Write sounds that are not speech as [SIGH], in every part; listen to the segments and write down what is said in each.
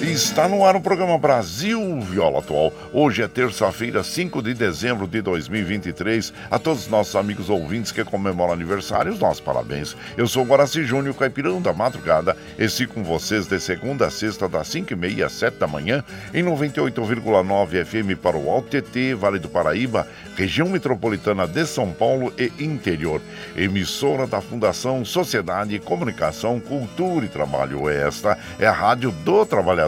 Está no ar o programa Brasil Viola Atual. Hoje é terça-feira, 5 de dezembro de 2023. A todos os nossos amigos ouvintes que comemoram aniversário, os nossos parabéns. Eu sou Guaraci Júnior, caipirão da madrugada. Esse com vocês de segunda a sexta, das 5h30 às 7 da manhã, em 98,9 FM para o Alto TT, Vale do Paraíba, região metropolitana de São Paulo e interior. Emissora da Fundação Sociedade, Comunicação, Cultura e Trabalho. Esta é a Rádio do Trabalhador.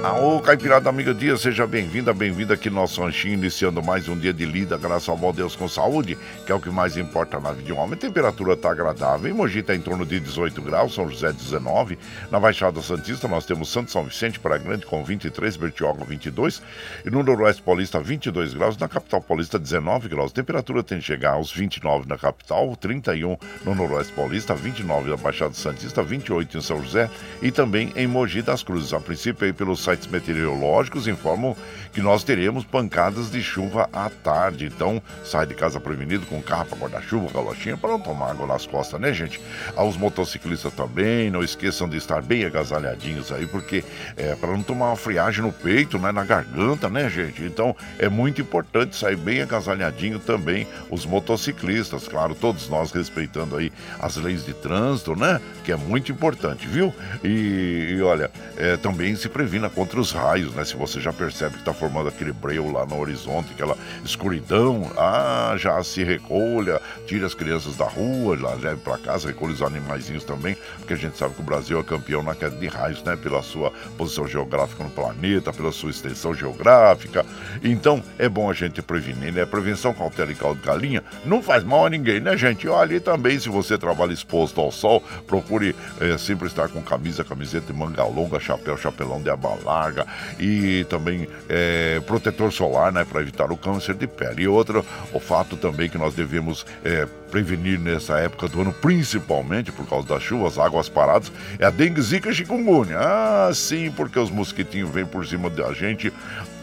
Ô Caipirada Amiga Dia, seja bem-vinda, bem-vinda aqui no nosso ranchinho, iniciando mais um dia de lida, graças ao bom Deus com saúde, que é o que mais importa na vida de um homem. A temperatura está agradável, em Mogi está em torno de 18 graus, São José 19, na Baixada Santista nós temos Santo São Vicente para Grande com 23, Bertioga 22, e no Noroeste Paulista 22 graus, na Capital Paulista 19 graus. A temperatura tem que chegar aos 29 na capital, 31 no Noroeste Paulista, 29 na Baixada Santista, 28 em São José e também em Mogi das Cruzes. A princípio aí pelo site sites meteorológicos informam que nós teremos pancadas de chuva à tarde. Então, sai de casa prevenido com capa, guarda-chuva, galochinha para não tomar água nas costas, né, gente? Aos motociclistas também, não esqueçam de estar bem agasalhadinhos aí, porque é para não tomar uma friagem no peito, né, na garganta, né, gente? Então, é muito importante sair bem agasalhadinho também os motociclistas, claro, todos nós respeitando aí as leis de trânsito, né? Que é muito importante, viu? E, e olha, é, também se previna contra os raios, né? Se você já percebe que está formando aquele breu lá no horizonte, aquela escuridão, ah, já se recolha, tira as crianças da rua, leve para casa, recolhe os animaizinhos também, porque a gente sabe que o Brasil é campeão na queda de raios, né? Pela sua posição geográfica no planeta, pela sua extensão geográfica. Então, é bom a gente prevenir, né? Prevenção, cautela e caldo de galinha não faz mal a ninguém, né, gente? Olha, e também se você trabalha exposto ao sol, procure é, sempre estar com camisa, camiseta de manga longa, chapéu, chapelão de aba larga e também é, protetor solar, né, para evitar o câncer de pele. E outro, o fato também que nós devemos é, prevenir nessa época do ano, principalmente por causa das chuvas, águas paradas, é a dengue, zika e chikungunya. Ah, sim, porque os mosquitinhos vêm por cima da gente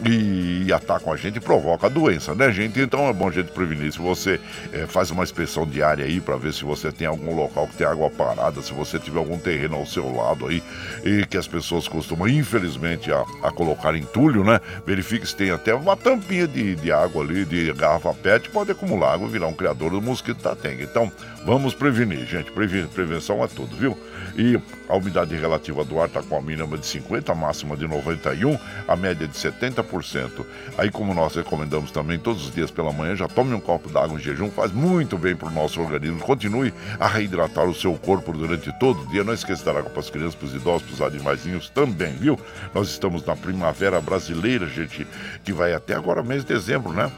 e atacam a gente e provocam a doença, né, gente? Então é bom a gente prevenir. Se você é, faz uma inspeção diária aí para ver se você tem algum local que tem água parada, se você tiver algum terreno ao seu lado aí e que as pessoas costumam, infelizmente, a, a colocar entulho, né? Verifique se tem até uma tampinha de, de água ali, de garrafa PET, pode acumular água e virar um criador do mosquito da dengue. Então, vamos prevenir, gente. prevenção é tudo, viu? E a umidade relativa do ar está com a mínima de 50, a máxima de 91, a média de 70%. Aí, como nós recomendamos também todos os dias pela manhã, já tome um copo d'água em jejum, faz muito bem para o nosso organismo. Continue a reidratar o seu corpo durante todo o dia. Não esqueça dar água para as crianças, para os idosos, para os animaizinhos também, viu? Nós estamos na primavera brasileira, gente, que vai até agora mês de dezembro, né?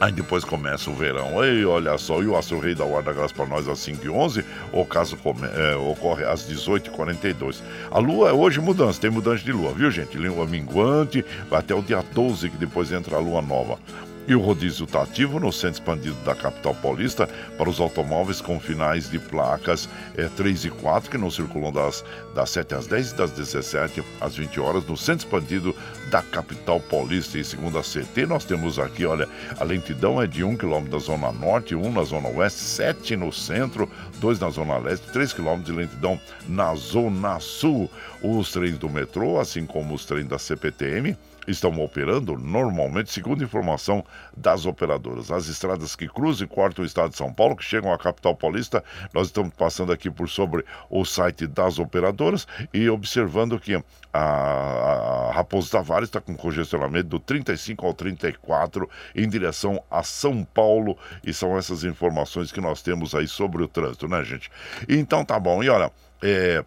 Aí depois começa o verão. Ei, olha só, e o Astro Rei da Guarda Graça para nós às 5h11, o caso come, é, ocorre às 18h42. A lua é hoje mudança, tem mudança de lua, viu gente? Lua minguante, vai até o dia 12 que depois entra a lua nova. E o rodízio está ativo no centro expandido da capital paulista para os automóveis com finais de placas é, 3 e 4, que não circulam das, das 7 às 10 e das 17 às 20 horas no centro expandido da capital paulista. E segundo a CT, nós temos aqui, olha, a lentidão é de 1 km da zona norte, 1 na zona oeste, 7 no centro, 2 na zona leste, 3 km de lentidão na zona sul. Os trens do metrô, assim como os trens da CPTM, estão operando normalmente, segundo informação das operadoras. As estradas que cruzam e cortam o estado de São Paulo, que chegam à capital paulista, nós estamos passando aqui por sobre o site das operadoras e observando que a, Raposo Tavares está com congestionamento do 35 ao 34 em direção a São Paulo e são essas informações que nós temos aí sobre o trânsito, né, gente? Então tá bom, e olha, é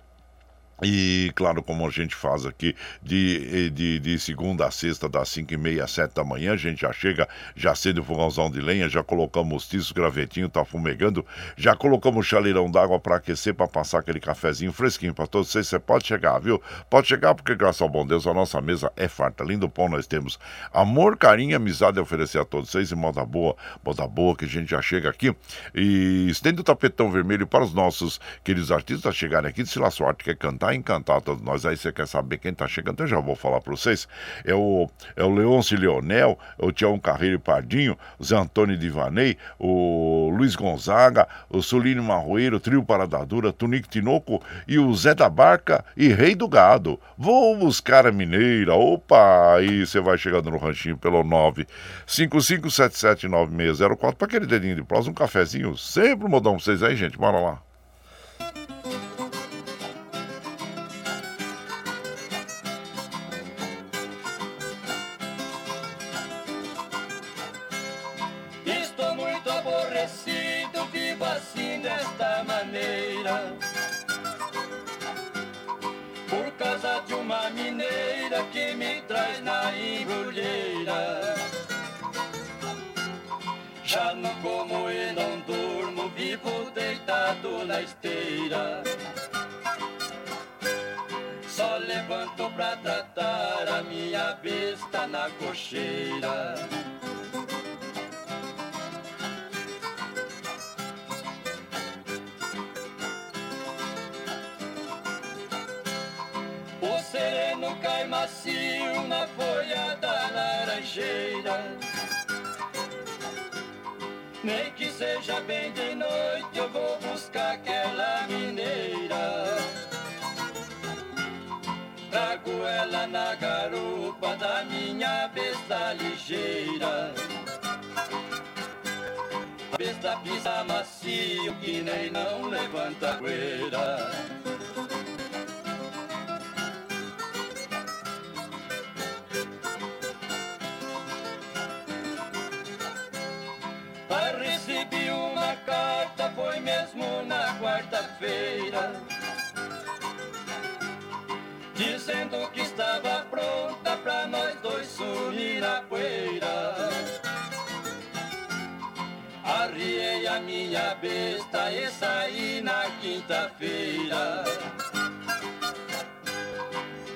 e, claro, como a gente faz aqui de, de, de segunda a sexta, das 5 e meia às 7 da manhã, a gente já chega, já acende o fogãozão de lenha, já colocamos tiço, gravetinho, tá fumegando, já colocamos chaleirão d'água para aquecer, para passar aquele cafezinho fresquinho para todos vocês. Você pode chegar, viu? Pode chegar, porque graças ao bom Deus a nossa mesa é farta. Lindo pão nós temos amor, carinho, amizade a oferecer a todos vocês e moda boa, moda boa que a gente já chega aqui e estende o tapetão vermelho para os nossos queridos artistas chegarem aqui, se lá sorte quer cantar encantar todos nós. Aí você quer saber quem tá chegando, eu já vou falar para vocês. É o, é o Leôncio Leonel, o Tião Carreiro Pardinho, o Zé Antônio Divanei, o Luiz Gonzaga, o Solino Marroeiro, o Trio Paradadura, Tunico Tinoco e o Zé da Barca e Rei do Gado. Vou buscar a mineira. Opa! Aí você vai chegando no ranchinho pelo 955779604 para aquele dedinho de prosa, um cafezinho. Sempre modão pra vocês aí, gente. Bora lá. Na esteira. Só levanto pra tratar a minha besta na cocheira. Seja bem de noite, eu vou buscar aquela mineira. Trago ela na garupa da minha besta ligeira. Besta pisa macio que nem não levanta poeira. Quarta-feira. Dizendo que estava pronta pra nós dois sumir a poeira. Arriei a minha besta e saí na quinta-feira.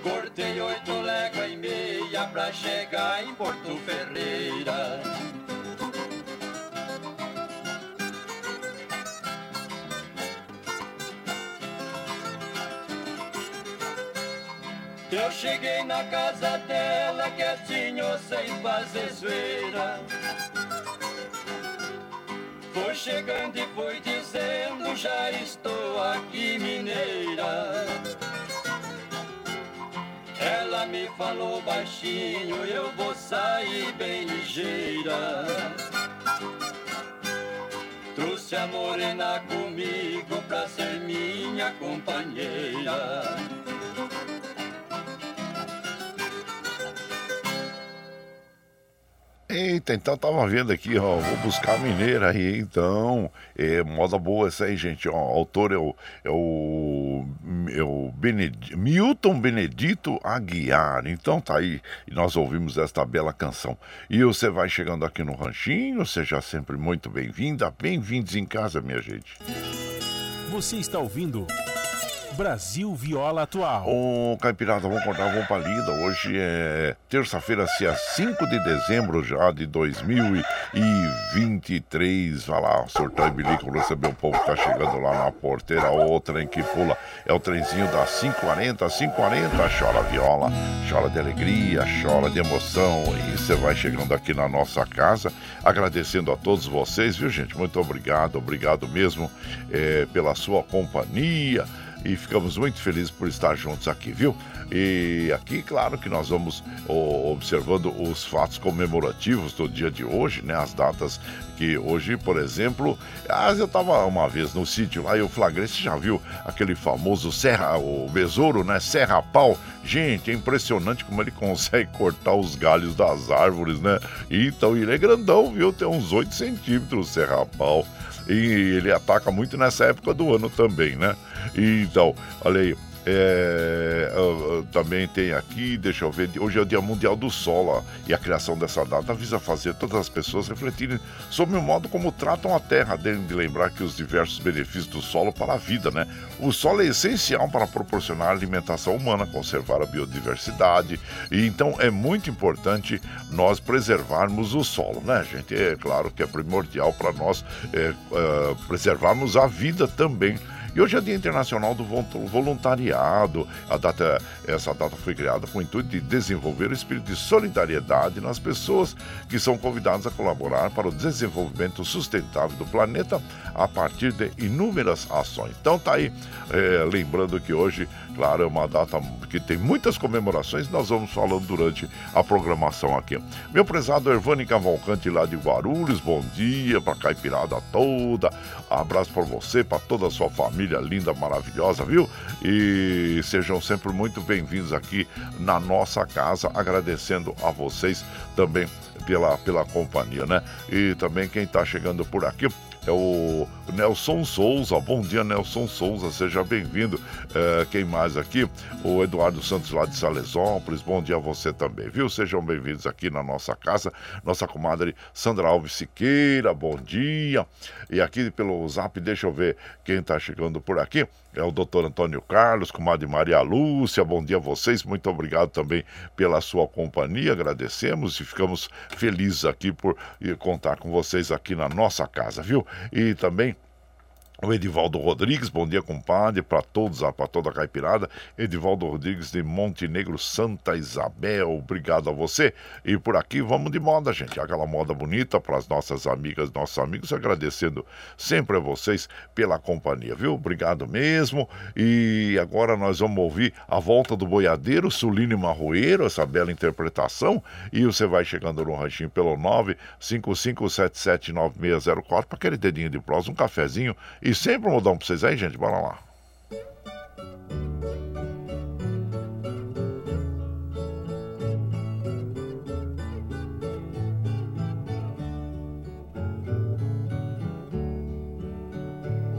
Cortei oito léguas e meia pra chegar em Porto Ferreira. Eu cheguei na casa dela quietinho sem fazer zoeira. Foi chegando e foi dizendo já estou aqui mineira. Ela me falou baixinho, eu vou sair bem ligeira. Trouxe a morena comigo pra ser minha companheira. Eita, então tava vendo aqui, ó, vou buscar a mineira aí, então, é, moda boa essa aí, gente, ó, o autor é o, é o, é o Bened, Milton Benedito Aguiar, então tá aí, e nós ouvimos esta bela canção. E você vai chegando aqui no Ranchinho, seja sempre muito bem-vinda, bem-vindos em casa, minha gente. Você está ouvindo Brasil Viola Atual. Ô, Caipirada, vamos contar uma palida. Hoje é terça-feira, dia 5 de dezembro já de 2023. Vai lá, sorteio bilico, receber o povo que tá chegando lá na porteira. O trem que pula é o trenzinho das 540, 540. Chora viola, chora de alegria, chora de emoção. E você vai chegando aqui na nossa casa, agradecendo a todos vocês, viu, gente? Muito obrigado, obrigado mesmo é, pela sua companhia e ficamos muito felizes por estar juntos aqui, viu? E aqui, claro que nós vamos observando os fatos comemorativos do dia de hoje, né? As datas que hoje, por exemplo, ah, eu estava uma vez no sítio lá e flagrei, você já viu aquele famoso Serra, o besouro, né? Serra Pau. Gente, é impressionante como ele [LAUGHS] consegue cortar os galhos das árvores, né? Então ele é grandão, viu? Tem uns 8 centímetros o Serra Pau. E ele ataca muito nessa época do ano também, né? Então, olha aí. É, também tem aqui, deixa eu ver, hoje é o Dia Mundial do Solo ó, e a criação dessa data visa fazer todas as pessoas refletirem sobre o modo como tratam a terra, devem de lembrar que os diversos benefícios do solo para a vida, né? O solo é essencial para proporcionar alimentação humana, conservar a biodiversidade, e então é muito importante nós preservarmos o solo, né, gente? É claro que é primordial para nós é, uh, preservarmos a vida também. E hoje é Dia Internacional do Voluntariado. A data, essa data foi criada com o intuito de desenvolver o espírito de solidariedade nas pessoas que são convidadas a colaborar para o desenvolvimento sustentável do planeta a partir de inúmeras ações. Então tá aí, é, lembrando que hoje, claro, é uma data que tem muitas comemorações, nós vamos falando durante a programação aqui. Meu prezado Ervani Cavalcante lá de Guarulhos, bom dia para a caipirada toda. Abraço para você, para toda a sua família linda, maravilhosa, viu? E sejam sempre muito bem-vindos aqui na nossa casa, agradecendo a vocês também pela, pela companhia, né? E também quem está chegando por aqui é o Nelson Souza. Bom dia, Nelson Souza, seja bem-vindo. É, quem mais aqui? O Eduardo Santos lá de Salesópolis. Bom dia a você também, viu? Sejam bem-vindos aqui na nossa casa. Nossa comadre Sandra Alves Siqueira, bom dia. E aqui pelo zap, deixa eu ver quem está chegando por aqui. É o doutor Antônio Carlos, comadre Maria Lúcia, bom dia a vocês, muito obrigado também pela sua companhia, agradecemos e ficamos felizes aqui por contar com vocês aqui na nossa casa, viu? E também o Edivaldo Rodrigues, bom dia, compadre, para todos, para toda a caipirada. Edivaldo Rodrigues de Montenegro, Santa Isabel, obrigado a você. E por aqui vamos de moda, gente, aquela moda bonita para as nossas amigas, nossos amigos, agradecendo sempre a vocês pela companhia, viu? Obrigado mesmo. E agora nós vamos ouvir a volta do boiadeiro, Sulino Marroeiro, essa bela interpretação. E você vai chegando no ranchinho pelo 955779604 para aquele dedinho de prosa, um cafezinho e sempre um modão pra vocês aí, gente. Bora lá.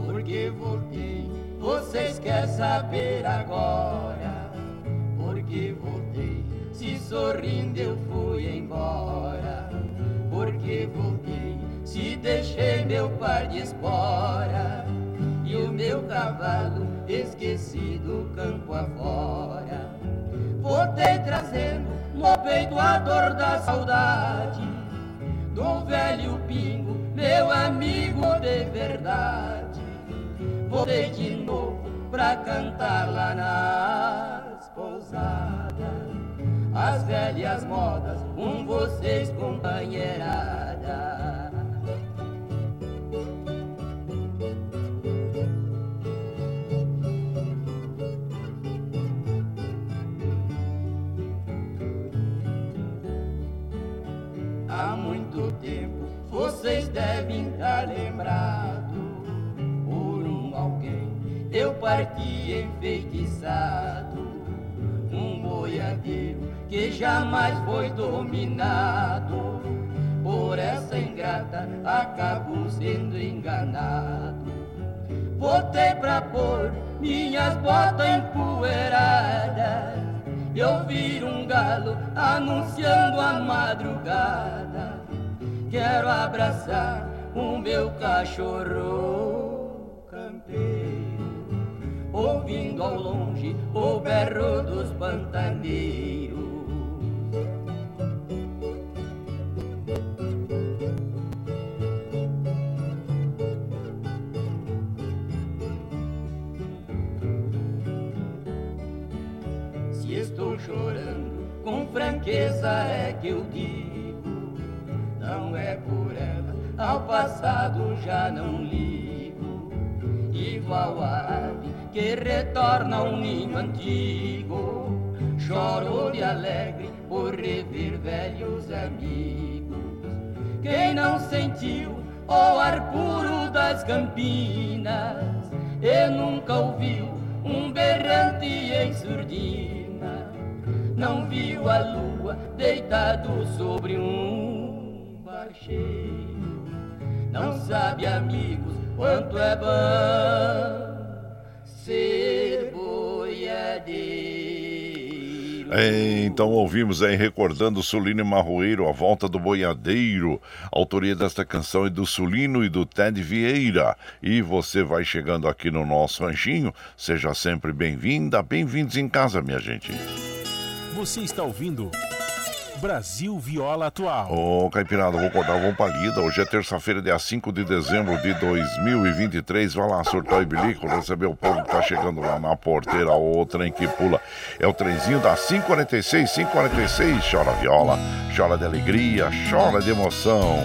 Porque voltei, vocês querem saber agora. Porque voltei, se sorrindo eu fui embora. Porque voltei se deixei meu par de espora e o meu cavalo esquecido campo afora. Voltei trazendo no peito a dor da saudade do velho pingo, meu amigo de verdade. Voltei de novo pra cantar lá nas pousadas as velhas modas, com vocês companheirada. Vocês devem estar lembrados por um alguém. Eu parti enfeitiçado, um boiadeiro que jamais foi dominado. Por essa ingrata acabo sendo enganado. Voltei pra pôr minhas botas empoeiradas. Eu vi um galo anunciando a madrugada. Quero abraçar o meu cachorro campeiro, ouvindo ao longe o berro dos pantaneiros. Se estou chorando, com franqueza é que eu digo, não é por ela, ao passado já não ligo. Igual a ave que retorna ao ninho antigo, choro de alegre por rever velhos amigos. Quem não sentiu o ar puro das campinas e nunca ouviu um berrante em surdina, não viu a lua deitado sobre um cheio, não sabe, amigos, quanto é bom ser boiadeiro. É, então ouvimos aí recordando Sulino e Marroeiro, a volta do boiadeiro. A autoria desta canção é do Sulino e do Ted Vieira. E você vai chegando aqui no nosso ranchinho, seja sempre bem-vinda, bem-vindos em casa, minha gente. Você está ouvindo Brasil Viola Atual. Ô, Caipirada, vou acordar, vamos pra. Hoje é terça-feira, dia 5 de dezembro de 2023. Vai lá, surtar e bilico, receber o povo que tá chegando lá na porteira, o trem que pula. É o trenzinho da 546, 546. Chora viola, chora de alegria, chora de emoção.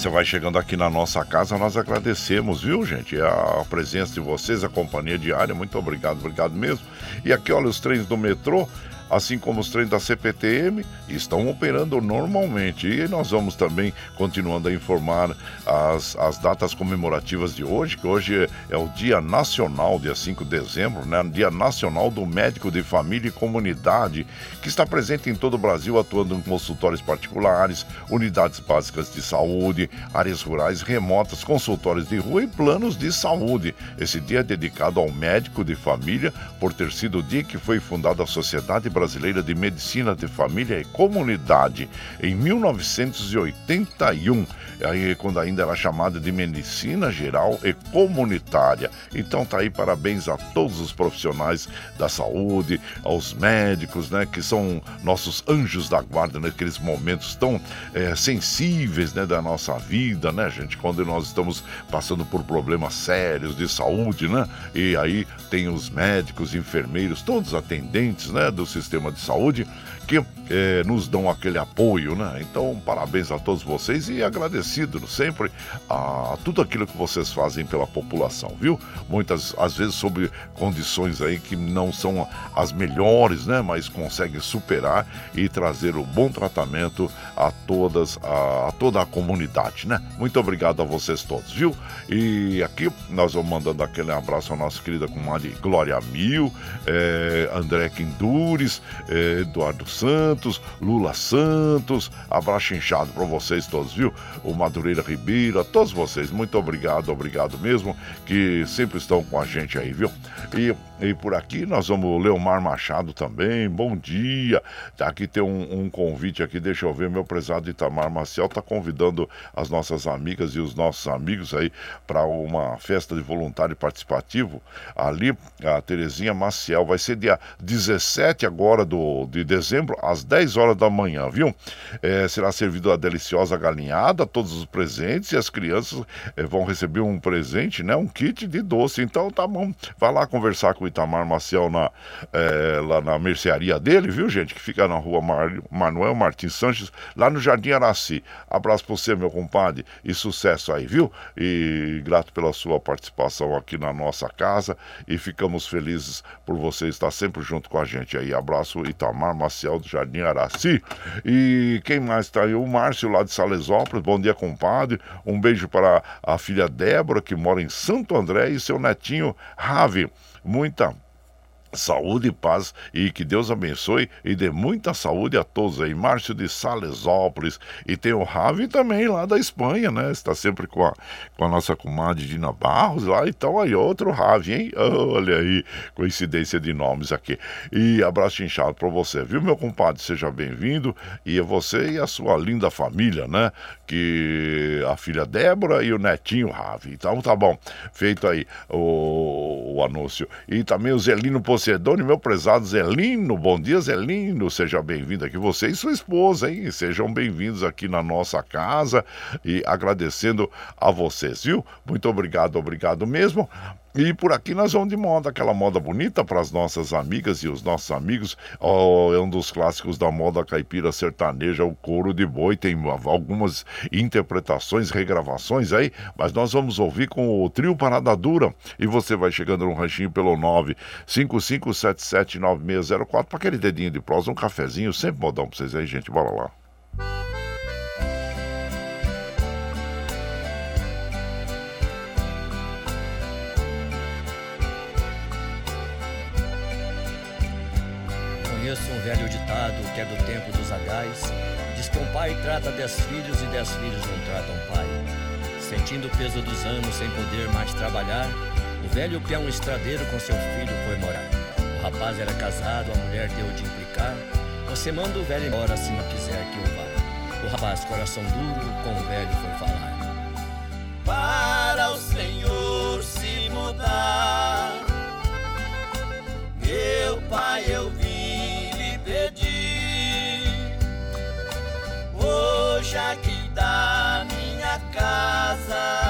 Você vai chegando aqui na nossa casa, nós agradecemos, viu, gente? A presença de vocês, a companhia diária. Muito obrigado, obrigado mesmo. E aqui, olha, os trens do metrô, assim como os trens da CPTM, estão operando normalmente. E nós vamos também continuando a informar as, as datas comemorativas de hoje, que hoje é o Dia Nacional, dia 5 de dezembro, né? Dia Nacional do Médico de Família e Comunidade, que está presente em todo o Brasil, atuando em consultórios particulares, unidades básicas de saúde, áreas rurais remotas, consultórios de rua e planos de saúde. Esse dia é dedicado ao médico de família, por ter sido o dia que foi fundada a Sociedade Brasileira de Medicina de Família e Comunidade, em 1981, aí, quando ainda era chamada de Medicina Geral e Comunitária. Então tá aí, parabéns a todos os profissionais da saúde, aos médicos, né, que são nossos anjos da guarda naqueles momentos tão eh, sensíveis, né, da nossa vida, né, gente, quando nós estamos passando por problemas sérios de saúde, né, e aí tem os médicos, enfermeiros, todos atendentes, né, do sistema de saúde que eh, nos dão aquele apoio, né? Então, parabéns a todos vocês e agradecido sempre a tudo aquilo que vocês fazem pela população, viu? Muitas, às vezes, sob condições aí que não são as melhores, né? Mas conseguem superar e trazer o bom tratamento a todas, a, a toda a comunidade, né? Muito obrigado a vocês todos, viu? E aqui nós vamos mandando aquele abraço à nossa querida comadre Glória Mil, eh, André Quindures, eh, Eduardo Santos, Lula Santos, abraço inchado para vocês todos, viu? O Madureira Ribeira, todos vocês, muito obrigado, obrigado mesmo, que sempre estão com a gente aí, viu? E, e por aqui nós vamos Leomar Machado também, bom dia. Tá, aqui tem um, um convite aqui, deixa eu ver, meu prezado Itamar Maciel está convidando as nossas amigas e os nossos amigos aí para uma festa de voluntário participativo ali, a Terezinha Maciel, vai ser dia 17 agora do, de dezembro, às 10 horas da manhã, viu? É, será servido a deliciosa galinhada, todos os presentes e as crianças é, vão receber um presente, né? Um kit de doce. Então tá bom, vai lá conversar com Itamar Maciel na, é, lá na mercearia dele, viu, gente? Que fica na rua Mar... Manuel Martins Sanches, lá no Jardim Araci. Abraço pra você, meu compadre, e sucesso aí, viu? E grato pela sua participação aqui na nossa casa e ficamos felizes por você estar sempre junto com a gente aí. Abraço, Itamar Maciel do Jardim Araci. E quem mais está aí? O Márcio lá de Salesópolis. Bom dia, compadre. Um beijo para a filha Débora, que mora em Santo André, e seu netinho Rave. Muita saúde e paz e que Deus abençoe e dê muita saúde a todos aí. Márcio de Salesópolis e tem o Ravi também lá da Espanha, né? Está sempre com a, com a nossa comadre Dina Barros lá, então aí outro Ravi, hein? [LAUGHS] Olha aí, coincidência de nomes aqui. E abraço inchado para você, viu, meu compadre? Seja bem-vindo e a você e a sua linda família, né? Que a filha Débora e o netinho Ravi. Então tá bom, feito aí o, o anúncio. E também o Zelino Pocedone, meu prezado Zelino. Bom dia, Zelino. Seja bem-vindo aqui, você e sua esposa, hein? Sejam bem-vindos aqui na nossa casa e agradecendo a vocês, viu? Muito obrigado, obrigado mesmo. E por aqui nós vamos de moda, aquela moda bonita para as nossas amigas e os nossos amigos. Oh, é um dos clássicos da moda caipira sertaneja, o couro de boi. Tem algumas interpretações, regravações aí, mas nós vamos ouvir com o trio Parada Dura. E você vai chegando no ranchinho pelo 955779604 para aquele dedinho de prosa, um cafezinho, sempre modão para vocês aí, gente. Bora lá. Conheço um velho ditado que é do tempo dos agais. Diz que um pai trata dez filhos e dez filhos não tratam pai. Sentindo o peso dos anos sem poder mais trabalhar, o velho peão estradeiro com seu filho foi morar. O rapaz era casado, a mulher deu de implicar. Você manda o velho embora se não quiser que eu vá. O rapaz, coração duro, com o velho foi falar. Hoje aqui da minha casa,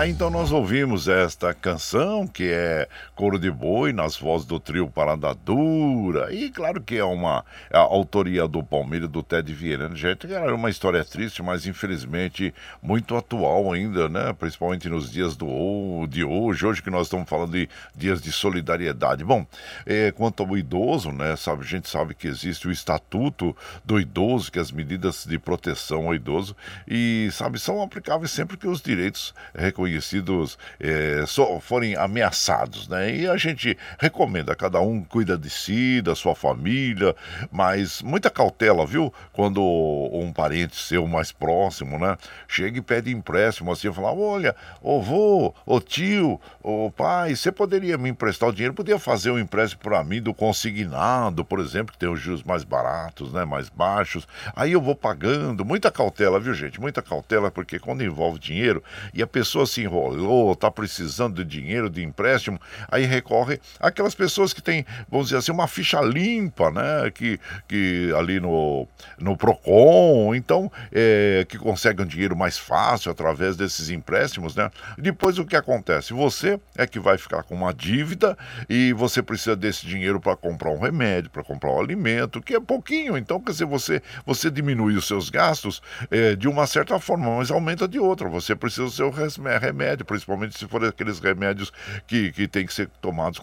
Aí então nós ouvimos esta canção, que é Coro de Boi, nas vozes do trio Parada Dura. E claro que é uma é autoria do Palmeiras do Ted Vieira. Gente, era uma história triste, mas infelizmente muito atual ainda, né? Principalmente nos dias do, de hoje, hoje que nós estamos falando de dias de solidariedade. Bom, é, quanto ao idoso, né? Sabe, a gente sabe que existe o estatuto do idoso, que as medidas de proteção ao idoso, e sabe, são aplicáveis sempre que os direitos reconhecidos é, forem ameaçados, né? E a gente recomenda, cada um cuida de si, da sua família, mas muita cautela, viu? Quando um parente seu mais próximo, né? Chega e pede empréstimo, assim, fala, olha, ô vô, ô tio, ô pai, você poderia me emprestar o dinheiro? Podia fazer um empréstimo para mim do consignado, por exemplo, que tem os juros mais baratos, né? Mais baixos. Aí eu vou pagando, muita cautela, viu, gente? Muita cautela, porque quando envolve dinheiro e a pessoa se enrolou, tá precisando de dinheiro, de empréstimo, aí recorre aquelas pessoas que têm, vamos dizer assim, uma ficha limpa, né? Que, que ali no, no PROCON, então, é, que conseguem um dinheiro mais fácil através desses empréstimos, né? Depois o que acontece? Você é que vai ficar com uma dívida e você precisa desse dinheiro para comprar um remédio, para comprar um alimento, que é pouquinho. Então, quer dizer, você, você diminui os seus gastos é, de uma certa forma, mas aumenta de outra. Você precisa do seu remédio, principalmente se for aqueles remédios que, que tem que ser tomados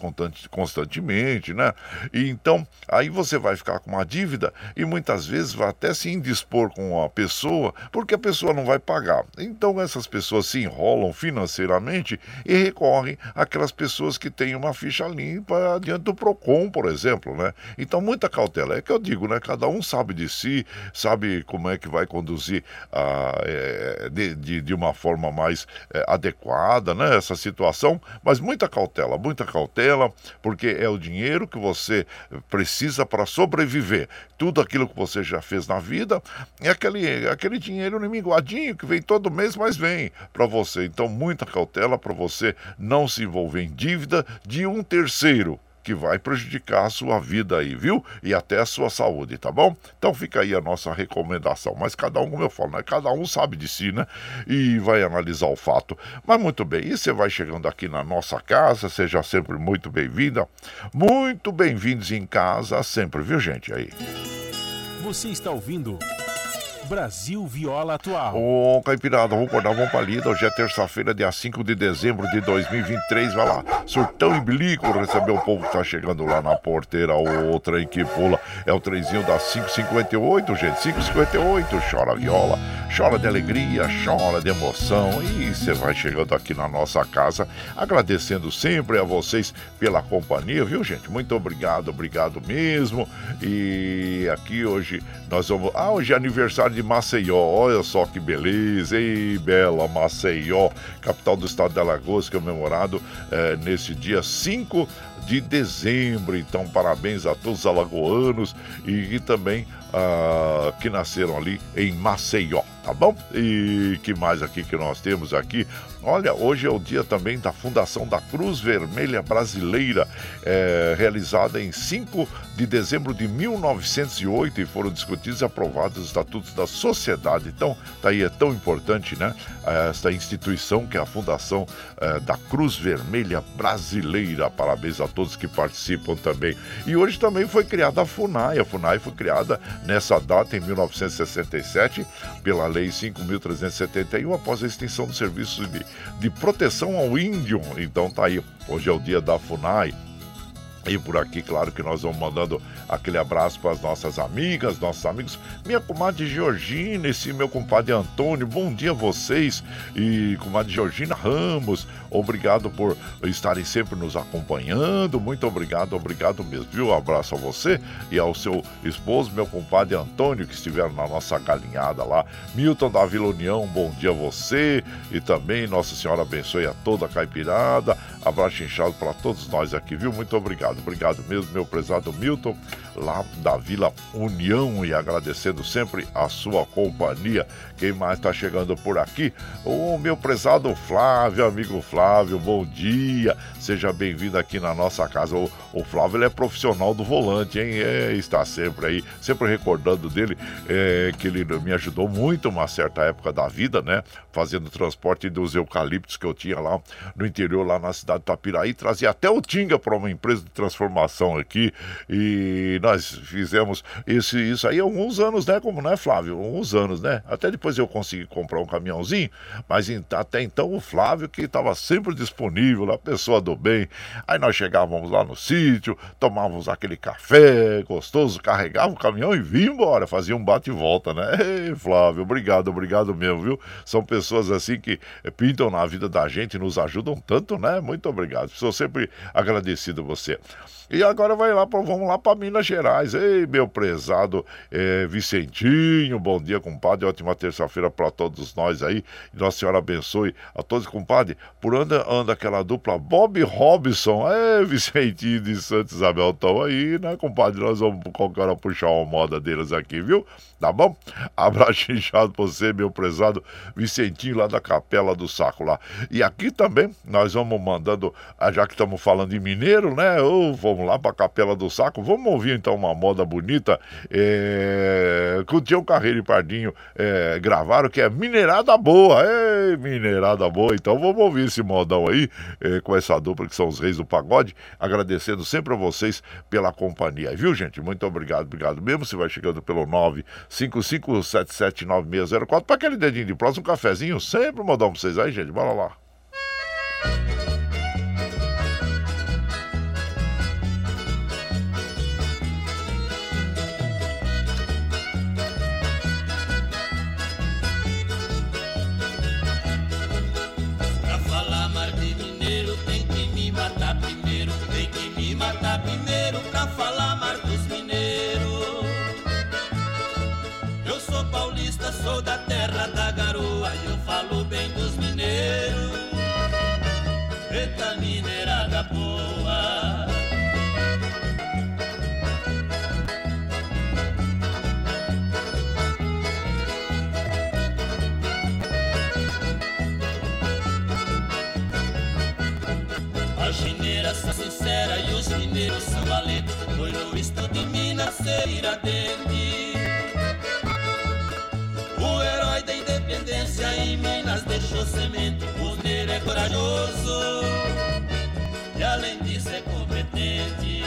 constantemente, né? E então, aí você vai ficar com uma dívida e muitas vezes vai até se indispor com a pessoa, porque a pessoa não vai pagar. Então, essas pessoas se enrolam financeiramente e recorrem àquelas pessoas que têm uma ficha limpa diante do PROCON, por exemplo, né? Então, muita cautela. É que eu digo, né? Cada um sabe de si, sabe como é que vai conduzir ah, é, de, de, de, uma forma mais é, adequada, né? Essa situação, mas muita cautela, muita cautela, porque é o dinheiro que você precisa para sobreviver. Tudo aquilo que você já fez na vida é aquele, aquele dinheiro minguadinho que vem todo mês, mas vem para você. Então, muita cautela para você não se envolver em dívida de um terceiro que vai prejudicar a sua vida aí, viu? E até a sua saúde, tá bom? Então fica aí a nossa recomendação. Mas cada um, como eu falo, né? Cada um sabe de si, né? E vai analisar o fato. Mas muito bem, e você vai chegando aqui na nossa casa, seja sempre muito bem-vinda. Muito bem-vindos em casa sempre, viu, gente? Aí. Você está ouvindo. Brasil Viola Atual. Ô, Caipirada, vamos acordar, vamos pra lida. Hoje é terça-feira, dia 5 de dezembro de 2023. Vai lá, surtão e bilico, receber o povo que tá chegando lá na porteira. O trem que pula é o trenzinho da 558, gente. 558, chora viola, chora de alegria, chora de emoção. E você vai chegando aqui na nossa casa, agradecendo sempre a vocês pela companhia, viu, gente? Muito obrigado, obrigado mesmo. E aqui hoje nós vamos. Ah, hoje é aniversário de Maceió. Olha só que beleza, ei, bela Maceió, capital do estado de Alagoas, comemorado é, nesse dia 5 de dezembro. Então, parabéns a todos os alagoanos e, e também uh, que nasceram ali em Maceió, tá bom? E que mais aqui que nós temos aqui? Olha, hoje é o dia também da fundação da Cruz Vermelha Brasileira, é, realizada em 5 de dezembro de 1908 e foram discutidos e aprovados os estatutos da sociedade. Então, tá aí é tão importante, né? Esta instituição que é a fundação é, da Cruz Vermelha Brasileira. Parabéns a todos que participam também. E hoje também foi criada a FUNAI. A FUNAI foi criada nessa data, em 1967, pela Lei 5.371, após a extinção dos serviços de, de proteção ao índio. Então tá aí, hoje é o dia da FUNAI. E por aqui, claro que nós vamos mandando aquele abraço para as nossas amigas, nossos amigos. Minha comadre Georgina, esse meu compadre Antônio, bom dia a vocês. E comadre Georgina Ramos, obrigado por estarem sempre nos acompanhando. Muito obrigado, obrigado mesmo, viu? Um abraço a você e ao seu esposo, meu compadre Antônio, que estiveram na nossa galinhada lá. Milton da Vila União, bom dia a você. E também Nossa Senhora abençoe a toda a caipirada. Abraço inchado para todos nós aqui, viu? Muito obrigado, obrigado mesmo, meu prezado Milton lá da Vila União e agradecendo sempre a sua companhia. Quem mais está chegando por aqui? O meu prezado Flávio, amigo Flávio bom dia. Seja bem-vindo aqui na nossa casa. O, o Flávio é profissional do volante, hein? É, está sempre aí, sempre recordando dele é, que ele me ajudou muito uma certa época da vida, né? Fazendo transporte dos eucaliptos que eu tinha lá no interior, lá na cidade de Tapiraí. Trazia até o Tinga para uma empresa de transformação aqui. E nós fizemos isso, isso aí há alguns anos, né? Como não é, Flávio? Alguns anos, né? Até depois eu consegui comprar um caminhãozinho, mas até então o Flávio que estava sempre disponível, a pessoa do bem. Aí nós chegávamos lá no sítio, tomávamos aquele café gostoso, carregava o caminhão e vinha embora, fazia um bate e volta, né? [LAUGHS] Ei, Flávio, obrigado, obrigado mesmo, viu? São pessoas assim que pintam na vida da gente, nos ajudam tanto, né? Muito obrigado. Sou sempre agradecido a você. E agora vai lá, pra, vamos lá para Minas Gerais. Ei, meu prezado é, Vicentinho, bom dia, compadre. Ótima terça-feira para todos nós aí. Nossa Senhora abençoe a todos, compadre. Por anda anda aquela dupla Bob Robson. É, Vicentinho de Santa Isabel, estão aí, né, compadre? Nós vamos qualquer hora puxar uma moda deles aqui, viu? Tá bom? [LAUGHS] Abraço inchado pra você, meu prezado Vicentinho, lá da Capela do Saco lá. E aqui também nós vamos mandando, ah, já que estamos falando de mineiro, né? Ou vamos lá pra Capela do Saco. Vamos ouvir então uma moda bonita é, que o Tião Carreiro e Pardinho é, gravaram, que é Mineirada Boa. Ei, Mineirada Boa. Então vamos ouvir esse modão aí é, com essa dupla que são os reis do pagode. Agradecendo sempre a vocês pela companhia, viu, gente? Muito obrigado, obrigado mesmo. Você vai chegando pelo 9 55779604 para aquele dedinho de próximo, um cafezinho, sempre modão pra vocês aí, gente. Bora lá. Semente. O mineiro é corajoso e além disso é competente.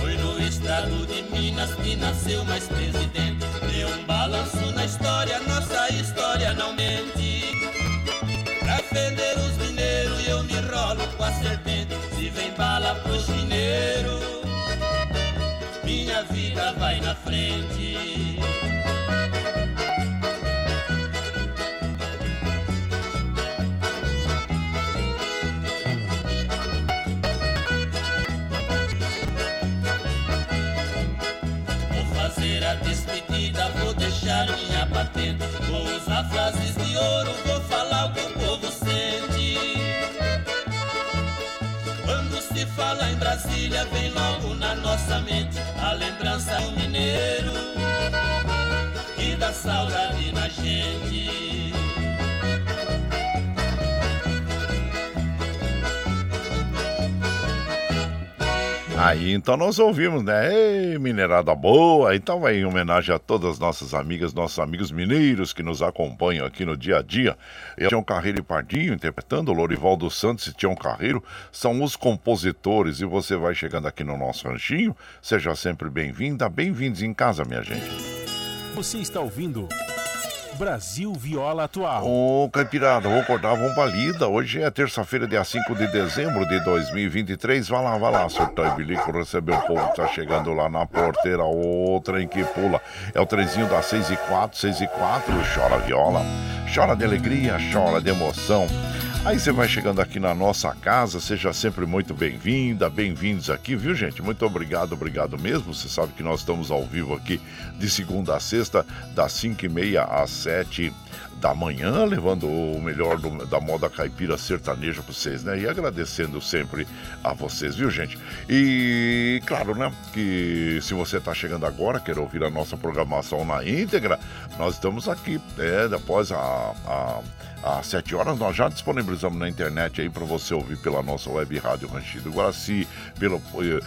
Foi no estado de Minas que nasceu mais presidente. Deu um balanço vem bala pros mineiros, minha vida vai na frente. Vou fazer a despedida, vou deixar minha patente. Vou usar frases de ouro, vou falar o que o povo sente. Fala em Brasília, vem logo na nossa mente a lembrança do mineiro e da saudade na gente. Aí então nós ouvimos, né? Ei, minerada boa! Então vai em homenagem a todas as nossas amigas, nossos amigos mineiros que nos acompanham aqui no dia a dia. Eu, Tião Carreiro e Pardinho, interpretando Lorivaldo Santos e Tião Carreiro, são os compositores. E você vai chegando aqui no nosso ranchinho, seja sempre bem-vinda, bem-vindos em casa, minha gente. Você está ouvindo Brasil Viola Atual. Ô, Caipirada, vou acordar, vamos pra lida. Hoje é terça-feira, dia 5 de dezembro de 2023. Vai lá, vai lá, e bilico, receber o povo que tá chegando lá na porteira. O trem que pula. É o trenzinho das 6 e 4, 6 e 4. Chora viola, chora de alegria, chora de emoção. Aí você vai chegando aqui na nossa casa, seja sempre muito bem-vinda, bem-vindos aqui, viu gente? Muito obrigado, obrigado mesmo. Você sabe que nós estamos ao vivo aqui de segunda a sexta, das 5 e meia às 7 da manhã, levando o melhor do, da moda caipira sertaneja para vocês, né? E agradecendo sempre a vocês, viu, gente? E claro, né, que se você está chegando agora, quer ouvir a nossa programação na íntegra, nós estamos aqui, é, após a, a às 7 horas, nós já disponibilizamos na internet aí para você ouvir pela nossa web rádio Ranchido Guaraci, pelo eh,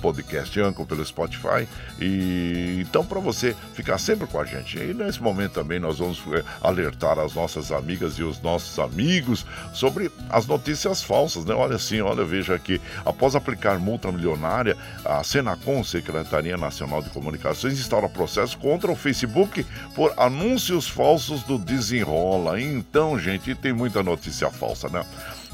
podcast Anco, pelo Spotify. E então para você ficar sempre com a gente. E nesse momento também nós vamos eh, alertar as nossas amigas e os nossos amigos sobre as notícias falsas, né? Olha assim, olha, veja aqui, após aplicar multa milionária, a Senacom, Secretaria Nacional de Comunicações, instaura processo contra o Facebook por anúncios falsos do Desenrola. Então não, gente, tem muita notícia falsa, né?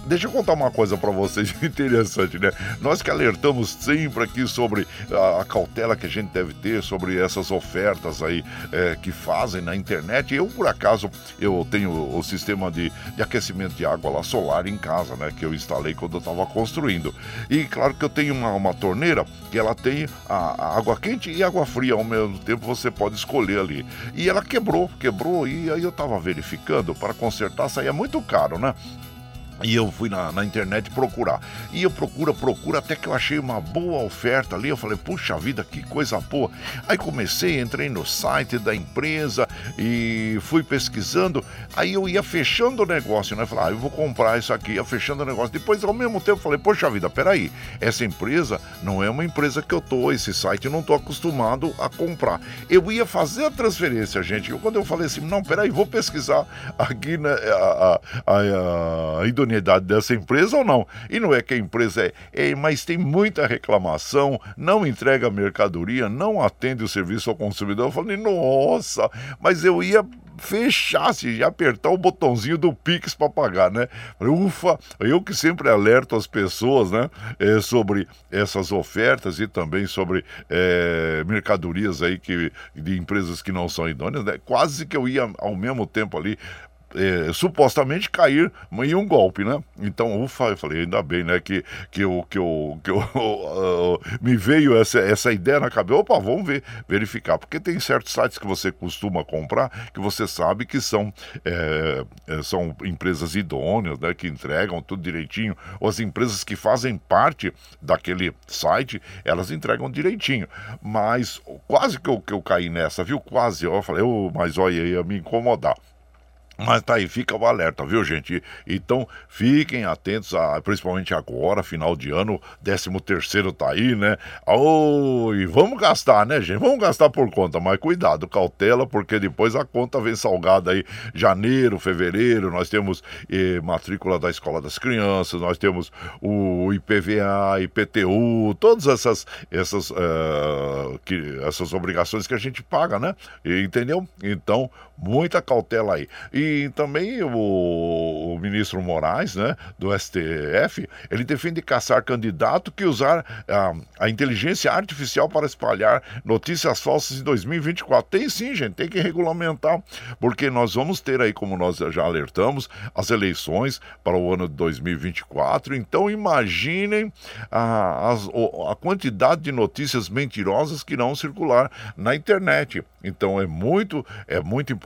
Deixa eu contar uma coisa para vocês [LAUGHS] interessante, né? Nós que alertamos sempre aqui sobre a, a, cautela que a gente deve ter sobre essas ofertas aí é, que fazem na internet. Eu, por acaso, eu tenho o sistema de, de aquecimento de água lá solar em casa, né? Que eu instalei quando eu estava construindo. E claro que eu tenho uma, uma torneira que ela tem a, a água quente e água fria ao mesmo tempo, você pode escolher ali. E ela quebrou, quebrou, e aí eu estava verificando para consertar, saía muito caro, né? E eu fui na, na, internet procurar. E eu procuro, procuro, até que eu achei uma boa oferta ali. Eu falei, puxa vida, que coisa boa. Aí comecei, entrei no site da empresa e fui pesquisando. Aí eu ia fechando o negócio, né? Falei, ah, eu vou comprar isso aqui, ia fechando o negócio. Depois, ao mesmo tempo, falei, poxa vida, peraí, essa empresa não é uma empresa que eu tô, esse site eu não tô acostumado a comprar. Eu ia fazer a transferência, gente. Eu, quando eu falei assim, não, peraí, vou pesquisar aqui né, a, a, a, a idoneidade dessa empresa ou não. E não é que a empresa é, é mas tem muita reclamação, não entrega mercadoria, não atende o serviço ao consumidor. Eu falei, nossa, mas eu ia fechasse e apertar o botãozinho do Pix para pagar, né? Ufa, eu que sempre alerto as pessoas, né, é, sobre essas ofertas e também sobre é, mercadorias aí que, de empresas que não são idôneas, né? Quase que eu ia ao mesmo tempo ali é, supostamente cair em um golpe, né? Então, ufa, eu falei, ainda bem, né, que, que, eu, que, eu, que eu, uh, [LAUGHS] me veio essa, essa ideia na cabeça. Opa, vamos ver, verificar. Porque tem certos sites que você costuma comprar que você sabe que são, é, é, são empresas idôneas, né, que entregam tudo direitinho. Ou as empresas que fazem parte daquele site, elas entregam direitinho. Mas quase que eu, que eu caí nessa, viu? Quase. Eu falei, oh, mas olha, ia me incomodar. Mas tá aí, fica o alerta, viu, gente? Então, fiquem atentos, a, principalmente agora, final de ano, 13 terceiro tá aí, né? Oh, e vamos gastar, né, gente? Vamos gastar por conta, mas cuidado, cautela, porque depois a conta vem salgada aí, janeiro, fevereiro, nós temos eh, matrícula da Escola das Crianças, nós temos o IPVA, IPTU, todas essas, essas, uh, que, essas obrigações que a gente paga, né? Entendeu? Então, muita cautela aí. E também o, o, ministro Moraes, né, do STF, ele defende caçar candidato que usar a, a inteligência artificial para espalhar notícias falsas em 2024. Tem sim, gente, tem que regulamentar, porque nós vamos ter aí, como nós já alertamos, as eleições para o ano de 2024. Então imaginem a, a, quantidade de notícias mentirosas que irão circular na internet. Então é muito, é muito importante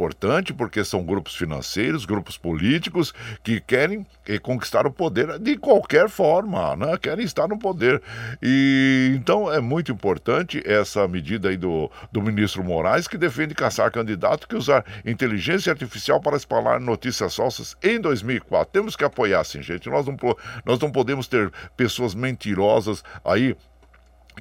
porque são grupos financeiros, grupos políticos que querem eh, conquistar o poder de qualquer forma, né? Querem estar no poder. E então é muito importante essa medida aí do, do ministro Moraes que defende caçar candidato que usar inteligência artificial para espalhar notícias falsas em 2004. Temos que apoiar, sim, gente. Nós não, nós não podemos ter pessoas mentirosas aí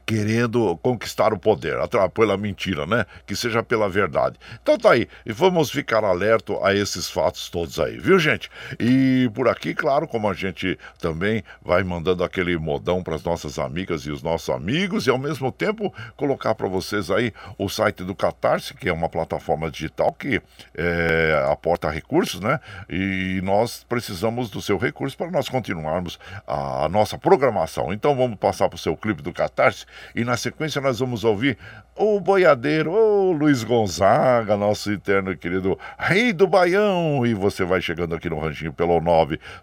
querendo conquistar o poder, pela mentira, né? Que seja pela verdade. Então tá aí, e vamos ficar alerto a esses fatos todos aí, viu, gente? E por aqui, claro, como a gente também vai mandando aquele modão para as nossas amigas e os nossos amigos, e ao mesmo tempo colocar para vocês aí o site do Catarse, que é uma plataforma digital que é, aporta recursos, né? E nós precisamos do seu recurso para nós continuarmos a, a nossa programação. Então vamos passar para o seu clipe do Catarse e na sequência nós vamos ouvir o boiadeiro, o Luiz Gonzaga, nosso eterno querido rei do Baião. E você vai chegando aqui no ranchinho pelo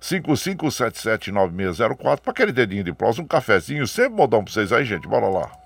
955779604 para aquele dedinho de próximo, um cafezinho, sempre modão para vocês aí, gente. Bora lá.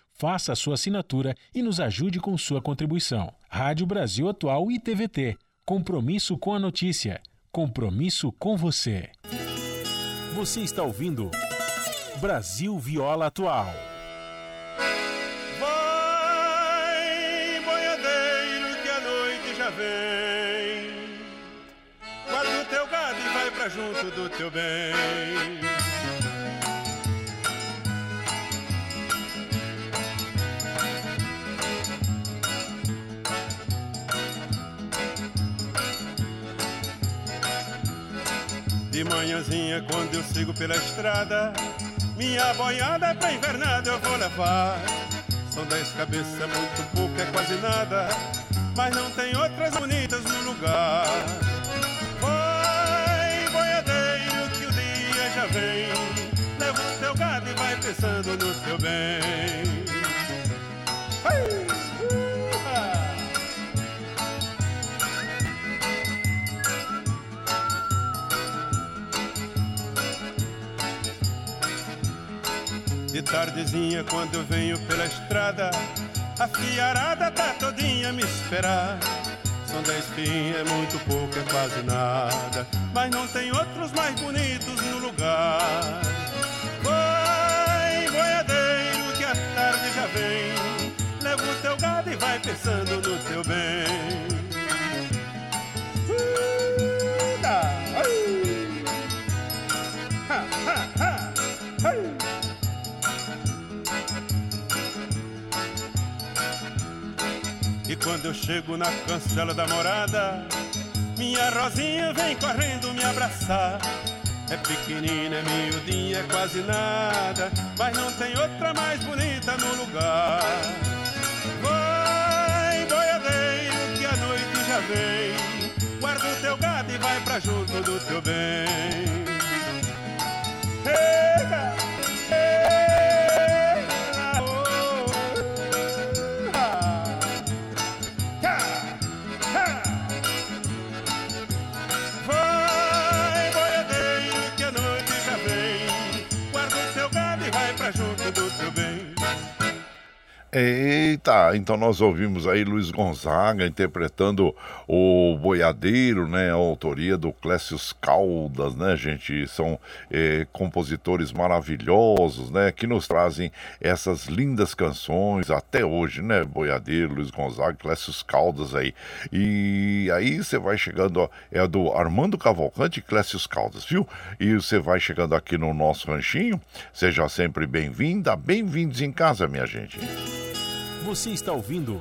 Faça a sua assinatura e nos ajude com sua contribuição. Rádio Brasil Atual e TVT. Compromisso com a notícia. Compromisso com você. Você está ouvindo Brasil Viola Atual. Vai, boiadeiro, que a noite já vem. Guarda o teu gado e vai pra junto do teu bem. Manhãzinha quando eu sigo pela estrada Minha boiada é pra invernada eu vou levar. São dez cabeças, muito pouco, é quase nada Mas não tem outras bonitas no lugar. Vai, boiadeiro, que o dia já vem Leva o teu gado e vai pensando no teu bem tardezinha quando eu venho pela estrada A fiarada tá todinha me esperar. São dez pinhas, é muito pouco, é quase nada Mas não tem outros mais bonitos no lugar. Vai, boiadeiro, que a tarde já vem Leva o teu gado e vai pensando no teu bem quando eu chego na cancela da morada, minha rosinha vem correndo me abraçar. É pequenina, é miudinha, é quase nada, mas não tem outra mais bonita no lugar. Vai, boiadeiro, que a noite já vem. Guarda o teu gado e vai pra junto do teu bem. Eita, eita. Eita, então nós ouvimos aí Luiz Gonzaga interpretando o Boiadeiro, né? A autoria do Clécius Caldas, né, gente? São eh, compositores maravilhosos, né? Que nos trazem essas lindas canções até hoje, né? Boiadeiro, Luiz Gonzaga, Clécius Caldas aí. E aí você vai chegando, ó, é do Armando Cavalcante e Clécius Caldas, viu? E você vai chegando aqui no nosso ranchinho. Seja sempre bem-vinda, bem-vindos em casa, minha gente. Você está ouvindo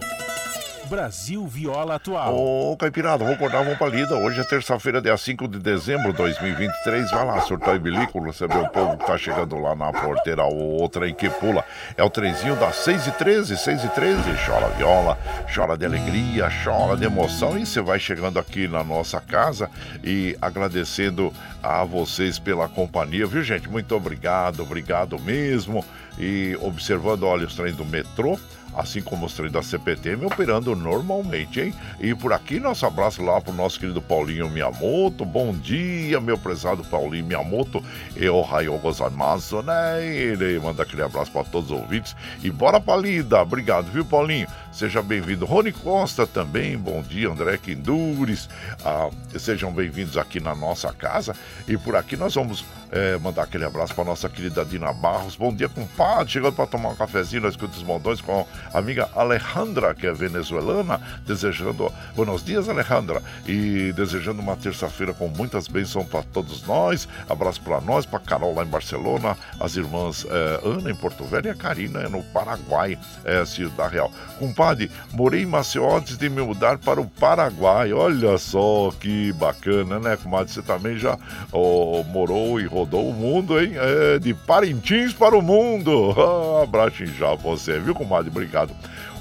Brasil Viola Atual. Ô, Caipirada, vou acordar, vamos pra lida. Hoje é terça-feira, dia 5 de dezembro de 2023. Vai lá, surtar e bilico, receber o povo que tá chegando lá na porteira. O trem que pula é o trenzinho das 6 e 13 6 e 13 Chora viola, chora de alegria, chora de emoção. E você vai chegando aqui na nossa casa e agradecendo a vocês pela companhia, viu, gente? Muito obrigado, obrigado mesmo. E observando, olha, os trens do metrô assim como os trens da CPTM operando normalmente, hein? E por aqui, nosso abraço lá pro nosso querido Paulinho Miyamoto. Bom dia, meu prezado Paulinho Miyamoto. Eu, Raio Gozamazo, né? Ele manda aquele abraço para todos os ouvintes. E bora pra lida. Obrigado, viu, Paulinho? Seja bem-vindo. Rony Costa também, bom dia. André Quindures, ah, sejam bem-vindos aqui na nossa casa. E por aqui nós vamos é, mandar aquele abraço para nossa querida Dina Barros. Bom dia, compadre. Chegando para tomar um cafezinho na Escuta dos Moldões com a amiga Alejandra, que é venezuelana. Desejando buenos dias, Alejandra. E desejando uma terça-feira com muitas bênçãos para todos nós. Abraço para nós, para Carol lá em Barcelona, as irmãs é, Ana em Porto Velho e a Karina no Paraguai, é, Cidade Real. Compadre, morei em Maceió antes de me mudar para o Paraguai. Olha só que bacana, né, comadre? Você também já oh, morou e rodou o mundo, hein? É, de Parintins para o mundo. [LAUGHS] Ah, abraço já você, viu, comadre? Obrigado.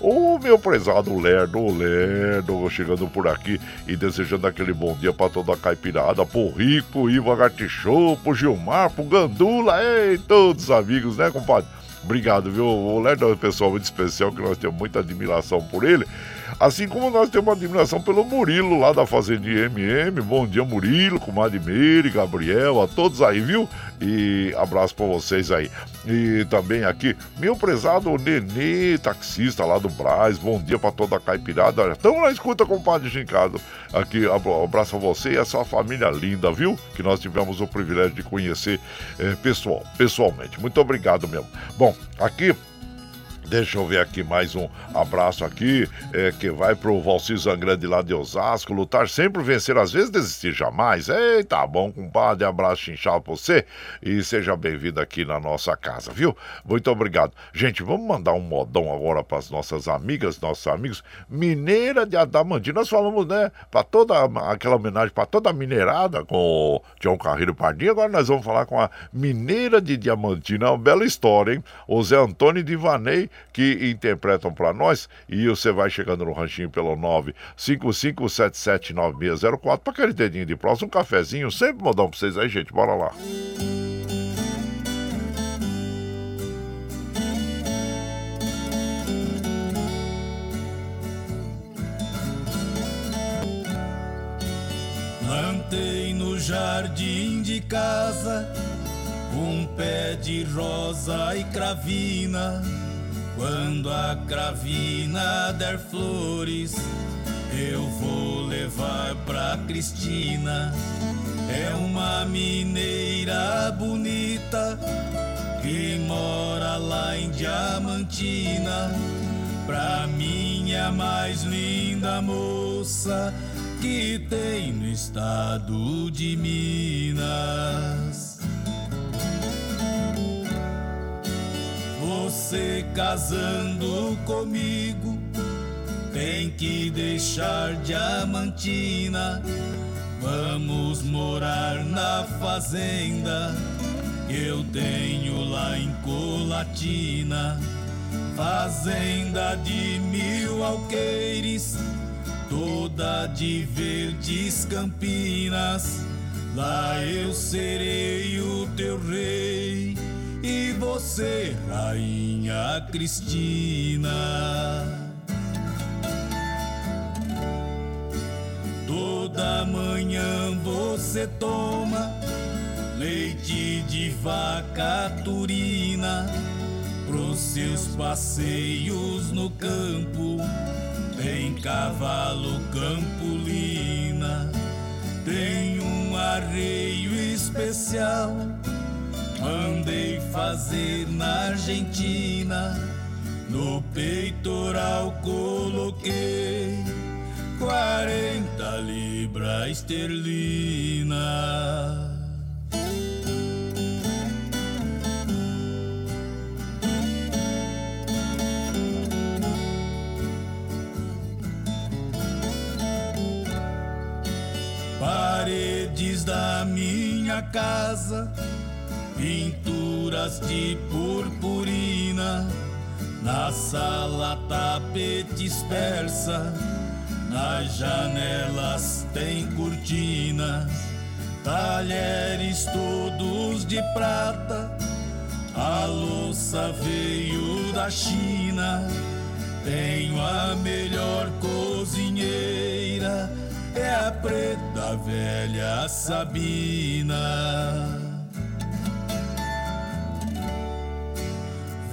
O meu prezado Lerdo, Lerdo, chegando por aqui e desejando aquele bom dia para toda a caipirada, pro Rico, Ivo Gatichou, pro Gilmar, pro Gandula, ei, todos os amigos, né, compadre? Obrigado, viu? O Lerdo é um pessoal muito especial que nós temos muita admiração por ele. Assim como nós temos admiração pelo Murilo lá da Fazendinha MM. Bom dia, Murilo, comadre Meire, Gabriel, a todos aí, viu? E abraço para vocês aí. E também aqui, meu prezado Nenê, taxista lá do Braz. Bom dia para toda a caipirada. Estamos na escuta, compadre Gincado. Aqui, abraço a você e a sua família linda, viu? Que nós tivemos o privilégio de conhecer é, pessoal, pessoalmente. Muito obrigado mesmo. Bom, aqui Deixa eu ver aqui mais um abraço aqui, é, que vai pro Valci Zangrande lá de Osasco. Lutar sempre, vencer às vezes, desistir jamais. Eita, tá bom, compadre. Abraço chinchado pra você e seja bem-vindo aqui na nossa casa, viu? Muito obrigado. Gente, vamos mandar um modão agora para as nossas amigas, nossos amigos. Mineira de Adamantina. Nós falamos, né, para toda aquela homenagem para toda a mineirada com o Tião Carreiro Pardinho. Agora nós vamos falar com a Mineira de Diamantina. É uma bela história, hein? O Zé Antônio Divanei que interpretam para nós. E você vai chegando no ranchinho pelo 955779604 para aquele dedinho de próximo, um cafezinho, sempre modão para vocês aí, gente. Bora lá. Plantei no jardim de casa um pé de rosa e cravina quando a cravina der flores, eu vou levar pra Cristina. É uma mineira bonita que mora lá em Diamantina. Pra mim é a mais linda moça que tem no estado de Minas. Você casando comigo tem que deixar Diamantina. Vamos morar na fazenda que eu tenho lá em Colatina. Fazenda de mil alqueires, toda de verdes campinas. Lá eu serei o teu rei e você, Rainha Cristina. Toda manhã você toma leite de vaca turina pros seus passeios no campo. Tem cavalo campolina, tem um arreio especial Mandei fazer na Argentina, no peitoral coloquei 40 libras esterlina. Paredes da minha casa pinturas de purpurina, na sala tapetes persa, nas janelas tem cortinas, talheres todos de prata, a louça veio da China. Tenho a melhor cozinheira, é a preta velha Sabina.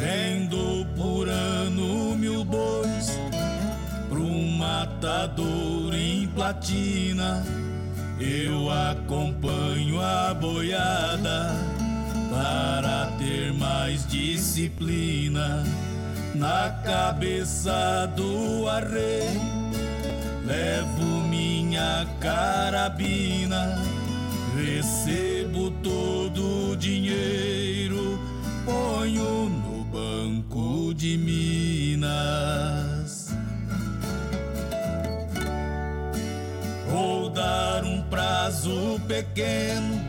Vendo por ano mil bois Pra um matador em platina. Eu acompanho a boiada Para ter mais disciplina Na cabeça do arreio. Levo minha carabina Recebo todo o dinheiro Ponho de Minas. Vou dar um prazo pequeno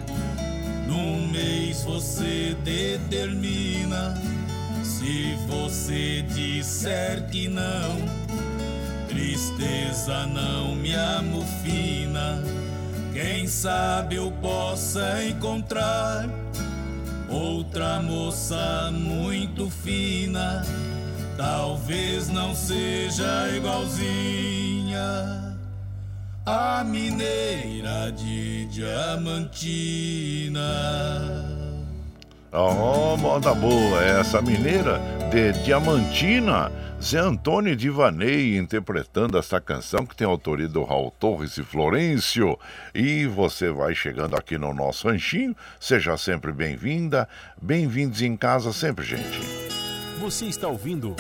Num mês você determina. Se você disser que não, tristeza não me amofina. Quem sabe eu possa encontrar outra moça muito fina. Talvez não seja igualzinha a mineira de Diamantina. Oh, moda boa, essa mineira de Diamantina. Zé Antônio Divanei interpretando essa canção que tem autoria do Raul Torres e Florencio. E você vai chegando aqui no nosso ranchinho. Seja sempre bem-vinda, bem-vindos em casa sempre, gente. Você está ouvindo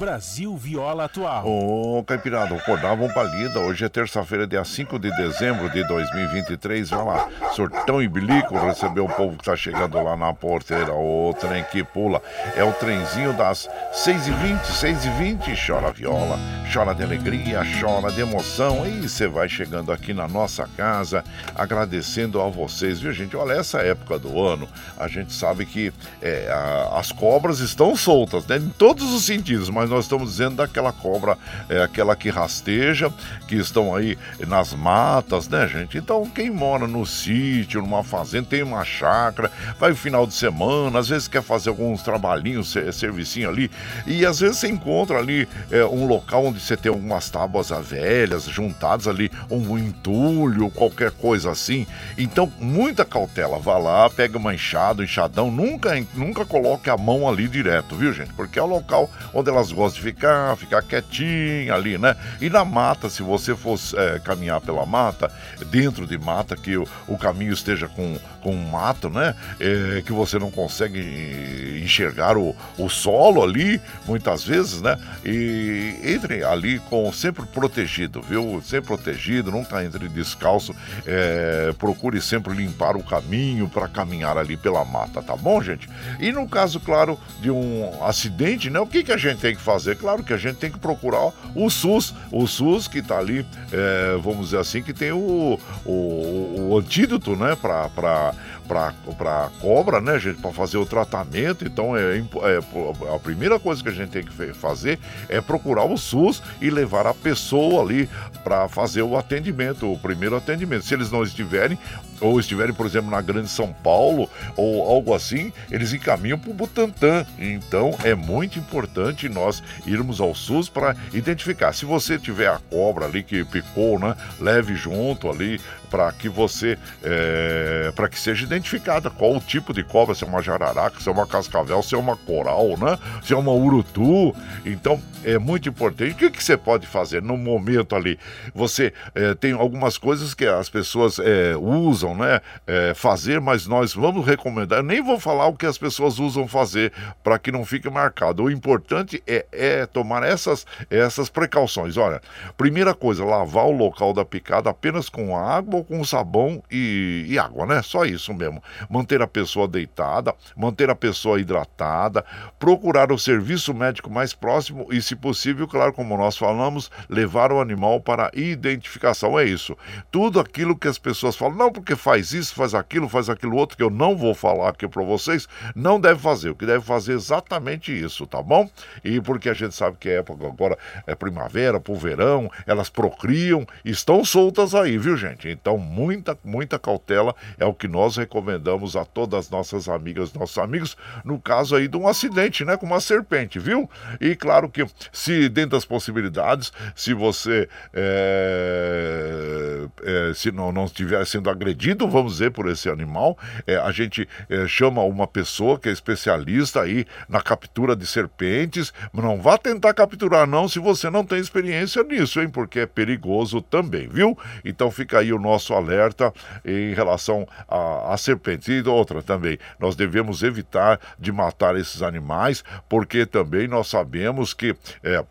Brasil Viola Atual. Ô, oh, Caipirada, acordava um palida. Hoje é terça-feira, dia 5 de dezembro de 2023. Vai lá, Sortão e Bilico o povo que tá chegando lá na porteira. O trem que pula. É o trenzinho das 6h20, 6h20. Chora viola, chora de alegria, chora de emoção. E você vai chegando aqui na nossa casa, agradecendo a vocês, viu, gente? Olha, essa época do ano, a gente sabe que é, a, as cobras estão soltas, né? Em todos os sentidos, mas nós estamos dizendo daquela cobra, é aquela que rasteja, que estão aí nas matas, né, gente? Então, quem mora no sítio, numa fazenda, tem uma chácara, vai no final de semana, às vezes quer fazer alguns trabalhinhos, servicinho ali, e às vezes você encontra ali é, um local onde você tem algumas tábuas velhas juntadas ali, um entulho, qualquer coisa assim. Então, muita cautela, vá lá, pega uma enxada, um enxadão, nunca, nunca coloque a mão ali direto, viu, gente? Porque é o local onde elas gosta de ficar, ficar quietinho ali, né? E na mata, se você fosse é, caminhar pela mata, dentro de mata, que o, o caminho esteja com, com mato, né? É, que você não consegue enxergar o, o solo ali, muitas vezes, né? E entre ali com sempre protegido, viu? Sempre protegido, nunca entre descalço. É, procure sempre limpar o caminho para caminhar ali pela mata, tá bom, gente? E no caso, claro, de um acidente, né? O que, que a gente tem que fazer? Claro que a gente tem que procurar o SUS, o SUS que está ali, é, vamos dizer assim, que tem o, o, o antídoto, né, para para cobra, né, gente, para fazer o tratamento. Então, é, é, a primeira coisa que a gente tem que fazer é procurar o SUS e levar a pessoa ali para fazer o atendimento, o primeiro atendimento. Se eles não estiverem, ou estiverem, por exemplo, na Grande São Paulo ou algo assim, eles encaminham para o Butantan. Então, é muito importante nós irmos ao SUS para identificar. Se você tiver a cobra ali que picou, né, leve junto ali para que você, é, para que seja identificada qual o tipo de cobra, se é uma jararaca, se é uma cascavel, se é uma coral, né? Se é uma urutu. Então, é muito importante. O que, que você pode fazer no momento ali? Você é, tem algumas coisas que as pessoas é, usam, né? Fazer, mas nós vamos recomendar. Eu nem vou falar o que as pessoas usam fazer para que não fique marcado. O importante é, é tomar essas, essas precauções. Olha, primeira coisa, lavar o local da picada apenas com água com sabão e, e água, né? Só isso mesmo. Manter a pessoa deitada, manter a pessoa hidratada, procurar o serviço médico mais próximo e, se possível, claro, como nós falamos, levar o animal para identificação. É isso. Tudo aquilo que as pessoas falam, não porque faz isso, faz aquilo, faz aquilo outro, que eu não vou falar aqui para vocês, não deve fazer. O que deve fazer é exatamente isso, tá bom? E porque a gente sabe que é época agora é primavera, pro verão, elas procriam, estão soltas aí, viu, gente? Então, então, muita, muita cautela é o que nós recomendamos a todas as nossas amigas, nossos amigos, no caso aí de um acidente, né, com uma serpente, viu? E claro que, se dentro das possibilidades, se você é, é, se não, não estiver sendo agredido, vamos dizer, por esse animal, é, a gente chama uma pessoa que é especialista aí na captura de serpentes. Não vá tentar capturar, não, se você não tem experiência nisso, hein? Porque é perigoso também, viu? Então fica aí o nosso nosso alerta em relação a, a serpentes. E outra também, nós devemos evitar de matar esses animais, porque também nós sabemos que. É,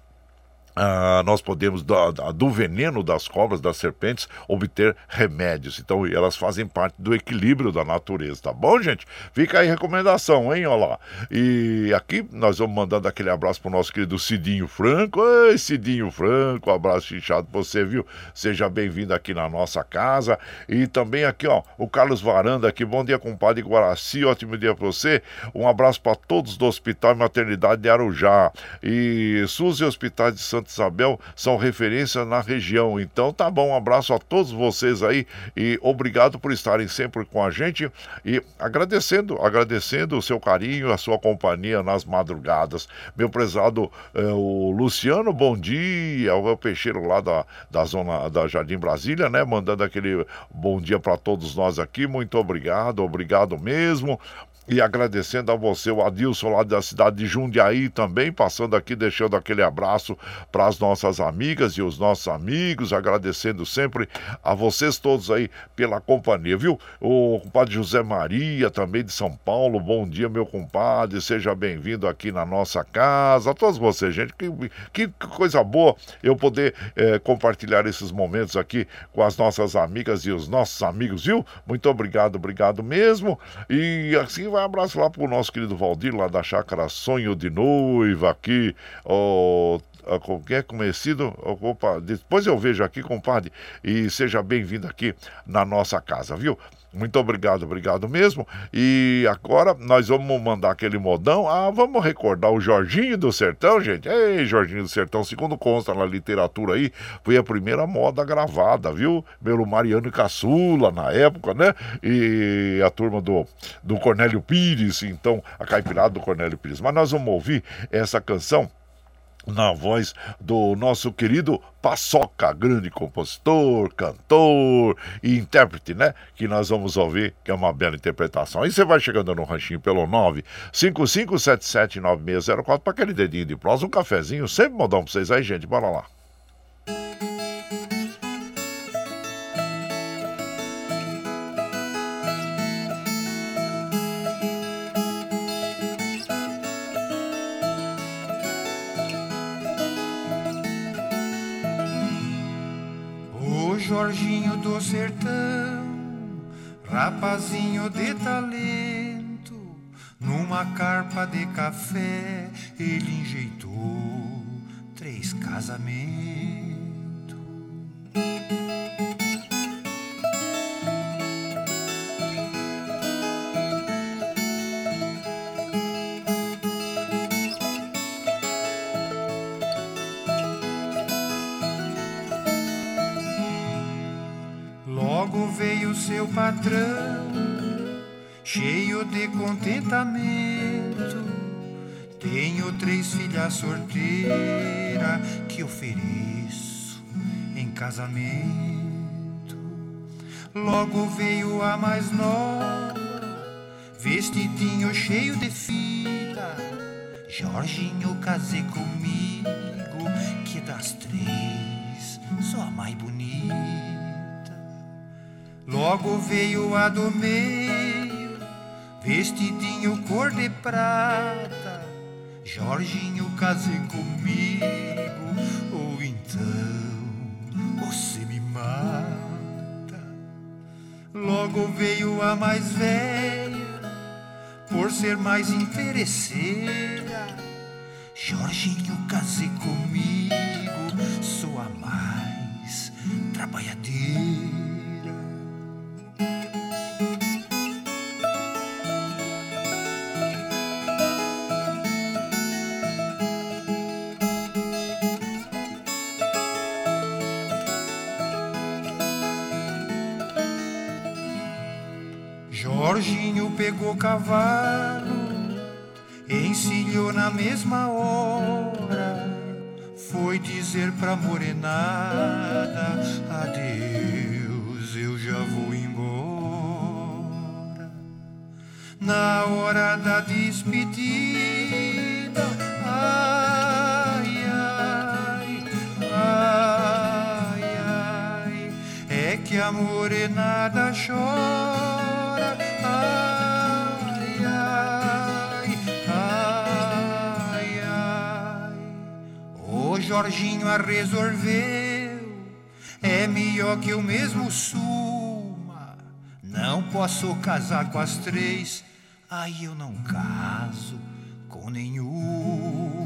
ah, nós podemos, do, do, veneno das cobras, das serpentes, obter remédios. Então, elas fazem parte do equilíbrio da natureza, tá bom, gente? Fica aí a recomendação, hein? Olha lá. E aqui nós vamos mandando aquele abraço pro nosso querido Cidinho Franco. Ei, Cidinho Franco, um abraço inchado pra você, viu? Seja bem-vindo aqui na nossa casa. E também aqui, ó, o Carlos Varanda aqui. Bom dia, compadre Guaraci. Ótimo dia pra você. Um abraço para todos do Hospital e Maternidade de Arujá. E SUS e Hospitais de Santo Isabel são referência na região. Então tá bom, um abraço a todos vocês aí e obrigado por estarem sempre com a gente e agradecendo, agradecendo o seu carinho, a sua companhia nas madrugadas. Meu prezado é, o Luciano, bom dia, o Peixeiro lá da, da zona da Jardim Brasília, né? Mandando aquele bom dia para todos nós aqui. Muito obrigado, obrigado mesmo. E agradecendo a você, o Adilson, lá da cidade de Jundiaí, também passando aqui, deixando aquele abraço para as nossas amigas e os nossos amigos, agradecendo sempre a vocês todos aí pela companhia, viu? O compadre José Maria, também de São Paulo, bom dia, meu compadre, seja bem-vindo aqui na nossa casa. A todos vocês, gente, que, que coisa boa eu poder é, compartilhar esses momentos aqui com as nossas amigas e os nossos amigos, viu? Muito obrigado, obrigado mesmo. E assim vai um abraço lá pro nosso querido Valdir, lá da chácara Sonho de Noiva, aqui, o qualquer conhecido, opa, depois eu vejo aqui, compadre, e seja bem-vindo aqui na nossa casa, viu? Muito obrigado, obrigado mesmo. E agora nós vamos mandar aquele modão. Ah, vamos recordar o Jorginho do Sertão, gente. Ei, Jorginho do Sertão, segundo consta na literatura aí, foi a primeira moda gravada, viu? Pelo Mariano Caçula na época, né? E a turma do, do Cornélio Pires, então, a caipirada do Cornélio Pires. Mas nós vamos ouvir essa canção na voz do nosso querido Paçoca, grande compositor, cantor e intérprete, né? Que nós vamos ouvir, que é uma bela interpretação. Aí você vai chegando no ranchinho pelo 955779604 para aquele dedinho de prosa, um cafezinho, sempre modão para vocês aí, gente. Bora lá. Jorginho do sertão, rapazinho de talento, numa carpa de café ele enjeitou três casamentos. Seu patrão, cheio de contentamento. Tenho três filhas sorteiras que ofereço em casamento. Logo veio a mais nova, vestidinho cheio de fita. Jorginho, casei comigo, que das três sou a mais bonita. Logo veio a do meio, vestidinho cor de prata. Jorginho, case comigo, ou então você me mata. Logo veio a mais velha, por ser mais interesseira. Jorginho, case comigo, sou a mais trabalhadeira. Jorginho pegou cavalo, encilhou na mesma hora. Foi dizer pra morenada: Adeus, eu já vou embora. Na hora da despedida, ai, ai, ai, ai, é que a morenada chora. o Jorginho a resolveu. É melhor que eu mesmo suma. Não posso casar com as três, aí eu não caso com nenhum.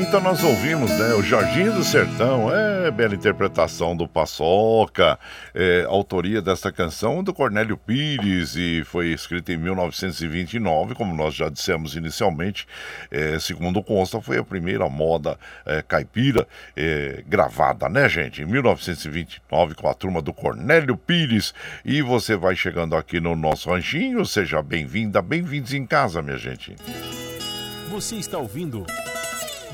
Então nós ouvimos, né? O Jorginho do Sertão, é bela interpretação do Paçoca, é, autoria desta canção do Cornélio Pires e foi escrita em 1929, como nós já dissemos inicialmente. É, segundo consta, foi a primeira moda é, caipira é, gravada, né, gente? Em 1929 com a turma do Cornélio Pires. E você vai chegando aqui no nosso ranchinho, seja bem-vinda, bem-vindos em casa, minha gente. Você está ouvindo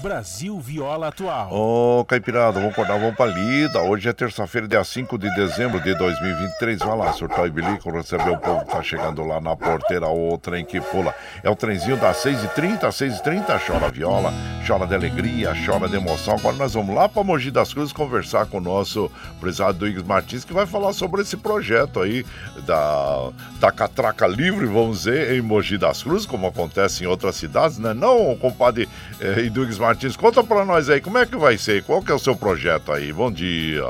Brasil Viola Atual. Ô, oh, Caipirada, vamos acordar, vamos pra lida. Hoje é terça-feira, dia 5 de dezembro de 2023. Vai lá, surtar e bilico, receber o povo que tá chegando lá na porteira, o trem que pula. É o trenzinho das 6h30, 6h30, chora viola, chora de alegria, chora de emoção. Agora nós vamos lá pra Mogi das Cruzes conversar com o nosso prezado Duígues Martins, que vai falar sobre esse projeto aí da, da catraca livre, vamos dizer, em Mogi das Cruzes, como acontece em outras cidades, né? Não, compadre eh, Duígues Martins Martins, conta pra nós aí, como é que vai ser? Qual que é o seu projeto aí? Bom dia.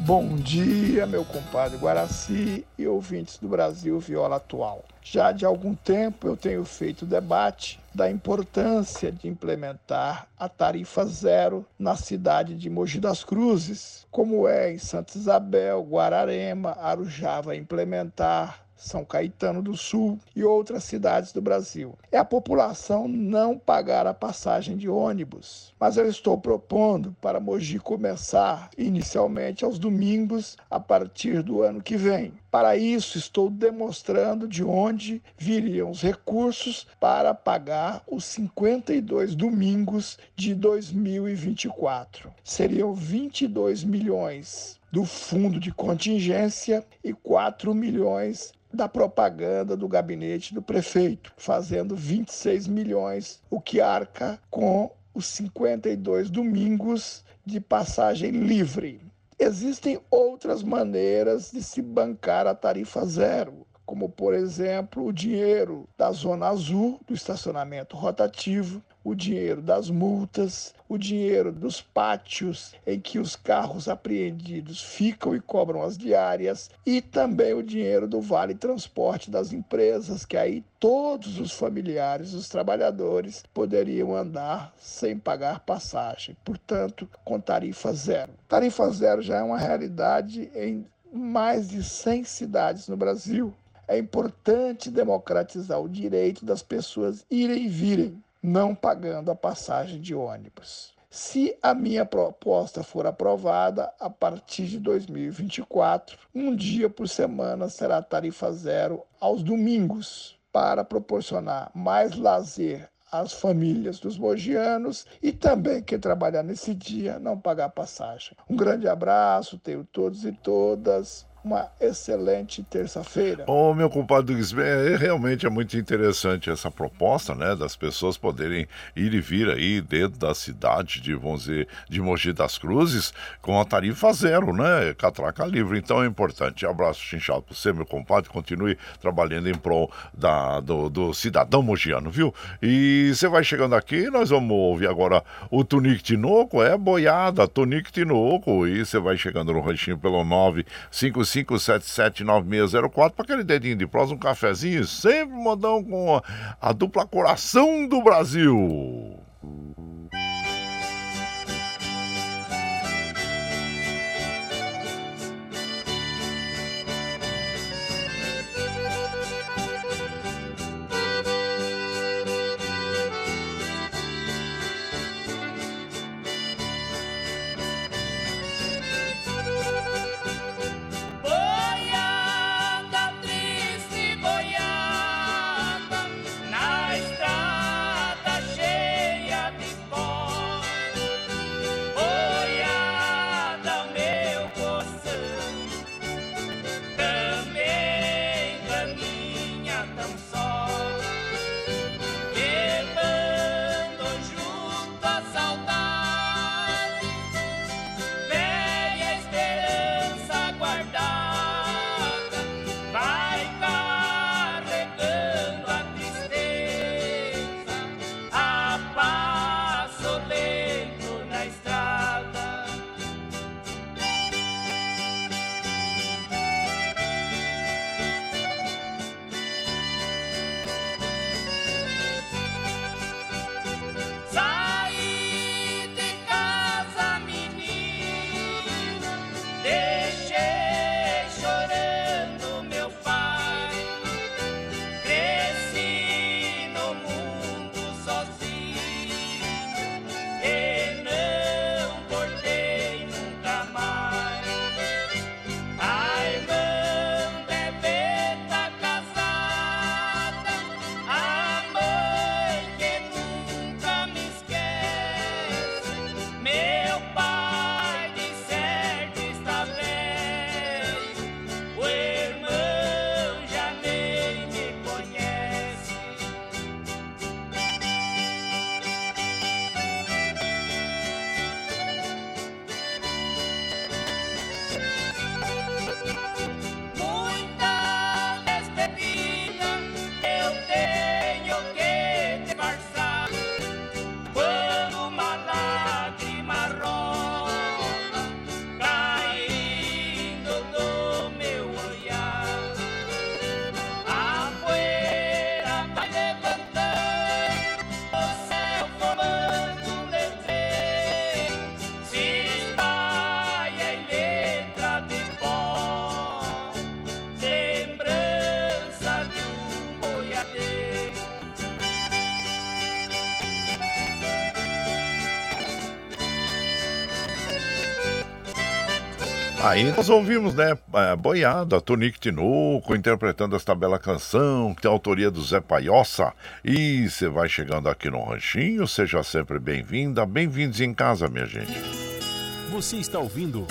Bom dia, meu compadre Guaraci e ouvintes do Brasil Viola Atual. Já de algum tempo eu tenho feito debate da importância de implementar a tarifa zero na cidade de Mogi das Cruzes, como é em Santa Isabel, Guararema, Arujá vai implementar, são Caetano do Sul e outras cidades do Brasil. É a população não pagar a passagem de ônibus. Mas eu estou propondo para Mogi começar inicialmente aos domingos a partir do ano que vem. Para isso, estou demonstrando de onde viriam os recursos para pagar os 52 domingos de 2024. Seriam 22 milhões do fundo de contingência e 4 milhões da propaganda do gabinete do prefeito, fazendo 26 milhões, o que arca com os 52 domingos de passagem livre. Existem outras maneiras de se bancar a tarifa zero, como, por exemplo, o dinheiro da Zona Azul, do estacionamento rotativo, o dinheiro das multas, o dinheiro dos pátios em que os carros apreendidos ficam e cobram as diárias, e também o dinheiro do vale transporte das empresas, que aí todos os familiares dos trabalhadores poderiam andar sem pagar passagem, portanto, com tarifa zero. Tarifa zero já é uma realidade em mais de 100 cidades no Brasil. É importante democratizar o direito das pessoas irem e virem não pagando a passagem de ônibus. Se a minha proposta for aprovada, a partir de 2024, um dia por semana será tarifa zero aos domingos, para proporcionar mais lazer às famílias dos mogianos e também quem trabalhar nesse dia não pagar passagem. Um grande abraço, tenho todos e todas uma excelente terça-feira. Ô, meu compadre Guisbé, é, realmente é muito interessante essa proposta, né, das pessoas poderem ir e vir aí dentro da cidade de, vamos dizer, de Mogi das Cruzes com a tarifa zero, né, catraca livre. Então é importante. Abraço chinchado para você, meu compadre, continue trabalhando em prol da, do, do cidadão mogiano, viu? E você vai chegando aqui, nós vamos ouvir agora o Tunique Tinoco, é boiada, Tunique Tinoco, e você vai chegando no ranchinho pelo 955 35779604 para aquele dedinho de prosa, um cafezinho, sempre modão com a dupla coração do Brasil. Aí nós ouvimos, né, é, Boiada, Tonique Tinoco, interpretando esta bela canção, que tem a autoria do Zé Paiossa. E você vai chegando aqui no Ranchinho, seja sempre bem-vinda, bem-vindos em casa, minha gente. Você está ouvindo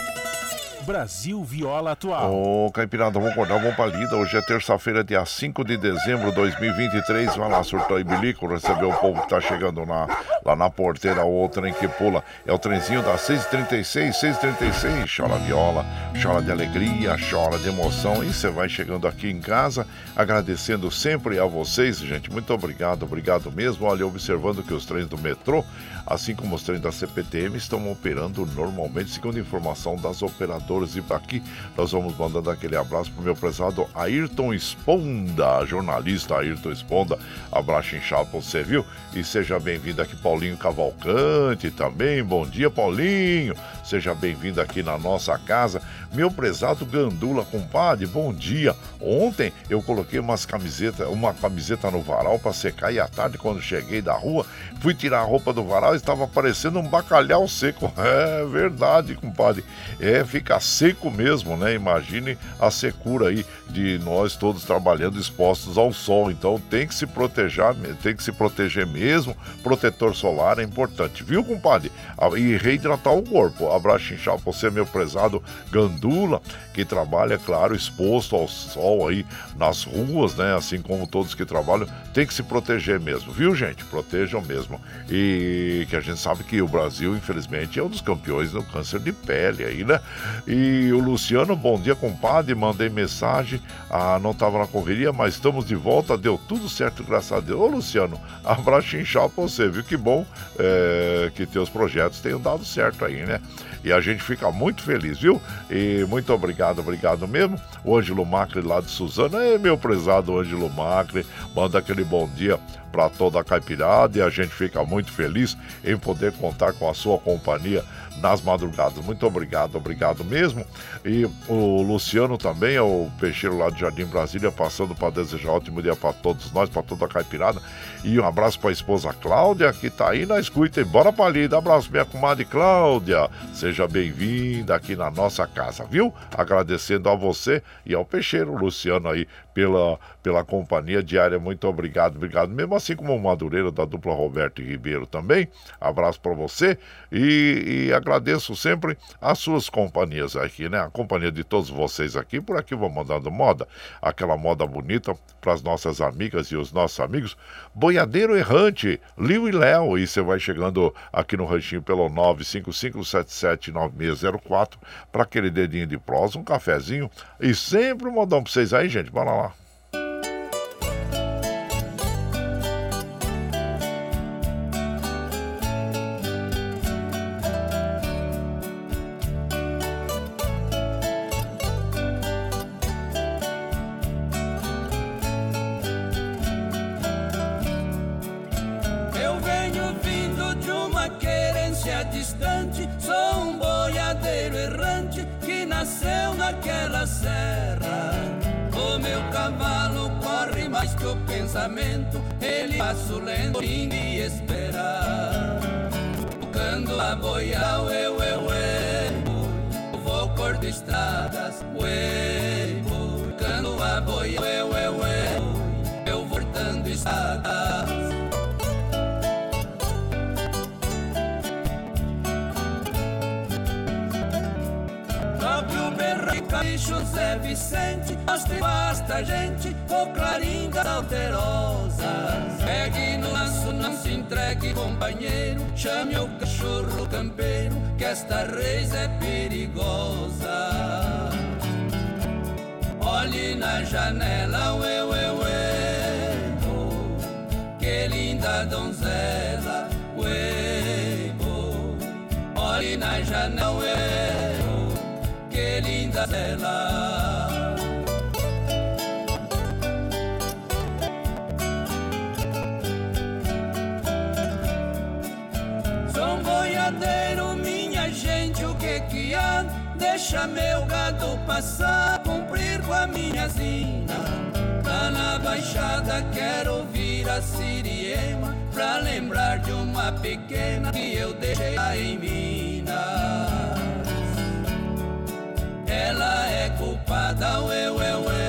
Brasil Viola Atual. Ô, oh, Caipirada, vamos acordar, vamos pra lida. Hoje é terça-feira, dia 5 de dezembro de 2023. Vai lá, surtou e bilico, receber o povo que tá chegando na, lá na porteira, o trem que pula. É o trenzinho das 6h36, 6h36. Chora viola, chora de alegria, chora de emoção. E você vai chegando aqui em casa, agradecendo sempre a vocês, gente. Muito obrigado, obrigado mesmo. Olha, observando que os trens do metrô assim como os trens da CPTM estão operando normalmente, segundo informação das operadoras. E aqui nós vamos mandando aquele abraço para o meu prezado Ayrton Esponda, jornalista Ayrton Esponda. Abraço inchado para você, viu? E seja bem-vindo aqui, Paulinho Cavalcante também. Bom dia, Paulinho. Seja bem-vindo aqui na nossa casa. Meu prezado Gandula, compadre, bom dia. Ontem eu coloquei umas camisetas, uma camiseta no varal para secar e à tarde, quando cheguei da rua, fui tirar a roupa do varal estava parecendo um bacalhau seco. [LAUGHS] É verdade, compadre. É, fica seco mesmo, né? Imagine a secura aí de nós todos trabalhando expostos ao sol. Então tem que se proteger, tem que se proteger mesmo. Protetor solar é importante, viu, compadre? E reidratar o corpo. Abraço inchado você, meu prezado Gandula, que trabalha, claro, exposto ao sol aí nas ruas, né? Assim como todos que trabalham, tem que se proteger mesmo, viu, gente? Protejam mesmo. E que a gente sabe que o Brasil, infelizmente, é um dos campeões do câncer de pele aí, né? E o Luciano, bom dia, compadre. Mandei mensagem, ah, não estava na correria, mas estamos de volta, deu tudo certo, graças a Deus. Ô, Luciano, [LAUGHS] abraço inchado pra você, viu? Que bom é, que teus projetos tenham dado certo aí, né? E a gente fica muito feliz, viu? E muito obrigado, obrigado mesmo. O Ângelo Macri lá de Suzana, é meu prezado Ângelo Macri, manda aquele bom dia para toda a caipirada e a gente fica muito feliz em poder contar com a sua companhia nas madrugadas. Muito obrigado, obrigado mesmo. E o Luciano também, é o peixeiro lá de Jardim Brasília, passando para desejar ótimo dia para todos nós, para toda a caipirada. E um abraço para a esposa Cláudia, que está aí na escuta. E bora para ali. Abraço, minha comadre Cláudia. Seja bem-vinda aqui na nossa casa, viu? Agradecendo a você e ao peixeiro Luciano aí pela, pela companhia diária. Muito obrigado, obrigado mesmo. Assim como o Madureira da dupla Roberto e Ribeiro também. Abraço para você e, e agradeço sempre as suas companhias aqui, né? A companhia de todos vocês aqui. Por aqui vou mandando moda, aquela moda bonita para as nossas amigas e os nossos amigos. Boiadeiro Errante, Liu e Léo. E você vai chegando aqui no ranchinho pelo 955779604 para aquele dedinho de prosa, um cafezinho e sempre um modão para vocês aí, gente. Bora lá. Voltando estradas. e José Vicente, tem basta gente, o clarim das alterosas. Pegue no laço, não se entregue, companheiro, chame o cachorro campeiro, que esta reis é perigosa. Olhe na janela, ué, linda donzela, oh, olhe na janela, que linda ela. Um boiadeiro, minha gente, o que que há? Deixa meu gado passar, cumprir com a minha zina. Lá na baixada quero ouvir Siriema, Pra lembrar de uma pequena que eu deixei lá em Minas. Ela é culpada, ué, ué, ué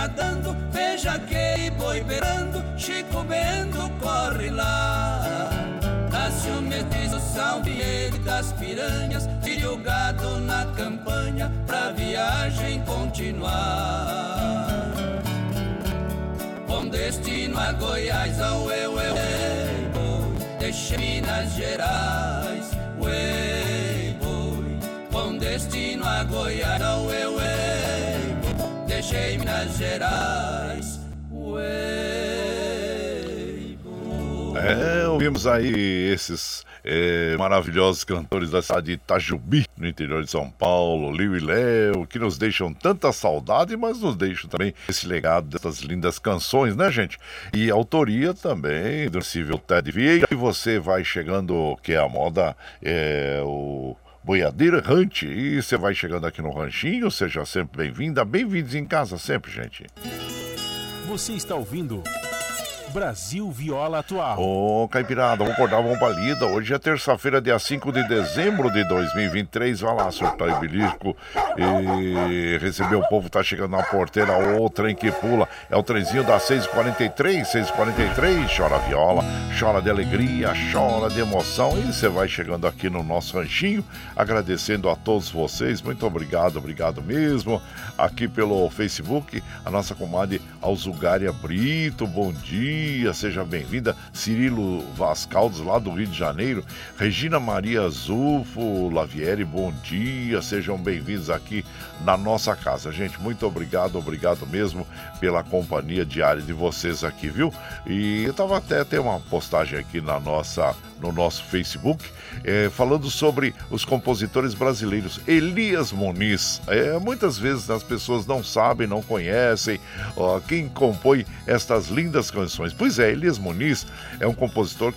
nadando, veja que boi beirando, Chico Bento corre lá. Nasce o mestiço São Vieira das Piranhas, tire o gado na campanha pra viagem continuar. Com destino a Goiás, ao eu, eu, eu, boi, deixe Minas Gerais, uei, boi. Com destino a Goiás, ao eu, eu, deixei Minas Gerais. É, ouvimos aí esses é, maravilhosos cantores da cidade de Itajubi, no interior de São Paulo, Liu e Léo, que nos deixam tanta saudade, mas nos deixam também esse legado dessas lindas canções, né, gente? E autoria também do Civil Ted Vieira. E você vai chegando, que é a moda, é o boiadeiro errante. E você vai chegando aqui no Ranchinho, seja sempre bem-vinda. Bem-vindos em casa sempre, gente. Você está ouvindo Brasil Viola Atual. Ô, Caipirada, vamos acordar, vamos pra lida. Hoje é terça-feira, dia 5 de dezembro de 2023. Vai lá, surtar e belisco. E receber o povo, tá chegando na porteira. O trem que pula. É o trenzinho das 6h43, 6h43. Chora viola, chora de alegria, chora de emoção. E você vai chegando aqui no nosso ranchinho. Agradecendo a todos vocês. Muito obrigado, obrigado mesmo. Aqui pelo Facebook, a nossa comadre Alzugária Brito. Bom dia dia, seja bem-vinda. Cirilo Vascaldos, lá do Rio de Janeiro. Regina Maria Zulfo Lavieri, bom dia, sejam bem-vindos aqui na nossa casa. Gente, muito obrigado, obrigado mesmo pela companhia diária de vocês aqui, viu? E eu tava até tem uma postagem aqui na nossa no nosso Facebook é, falando sobre os compositores brasileiros. Elias Muniz. É, muitas vezes as pessoas não sabem, não conhecem ó, quem compõe estas lindas canções. Pois é, Elias Muniz é um compositor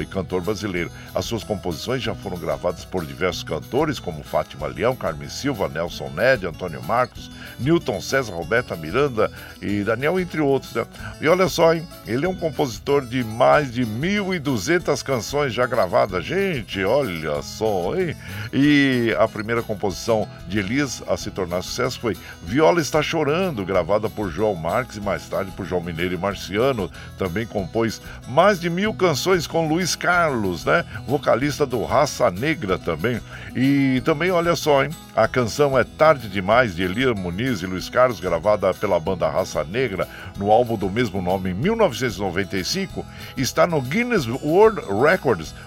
e cantor brasileiro. As suas composições já foram gravadas por diversos cantores, como Fátima Leão, Carmen Silva, Nelson Ned, Antônio Marcos, Newton César, Roberta Miranda e Daniel, entre outros. Né? E olha só, hein? Ele é um compositor de mais de 1.200 canções canções já gravadas. Gente, olha só, hein? E a primeira composição de Elis a se tornar sucesso foi Viola Está Chorando, gravada por João Marques e mais tarde por João Mineiro e Marciano. Também compôs mais de mil canções com Luiz Carlos, né? Vocalista do Raça Negra também. E também, olha só, hein? A canção é Tarde Demais, de Elia Muniz e Luiz Carlos, gravada pela banda Raça Negra no álbum do mesmo nome em 1995, está no Guinness World Records,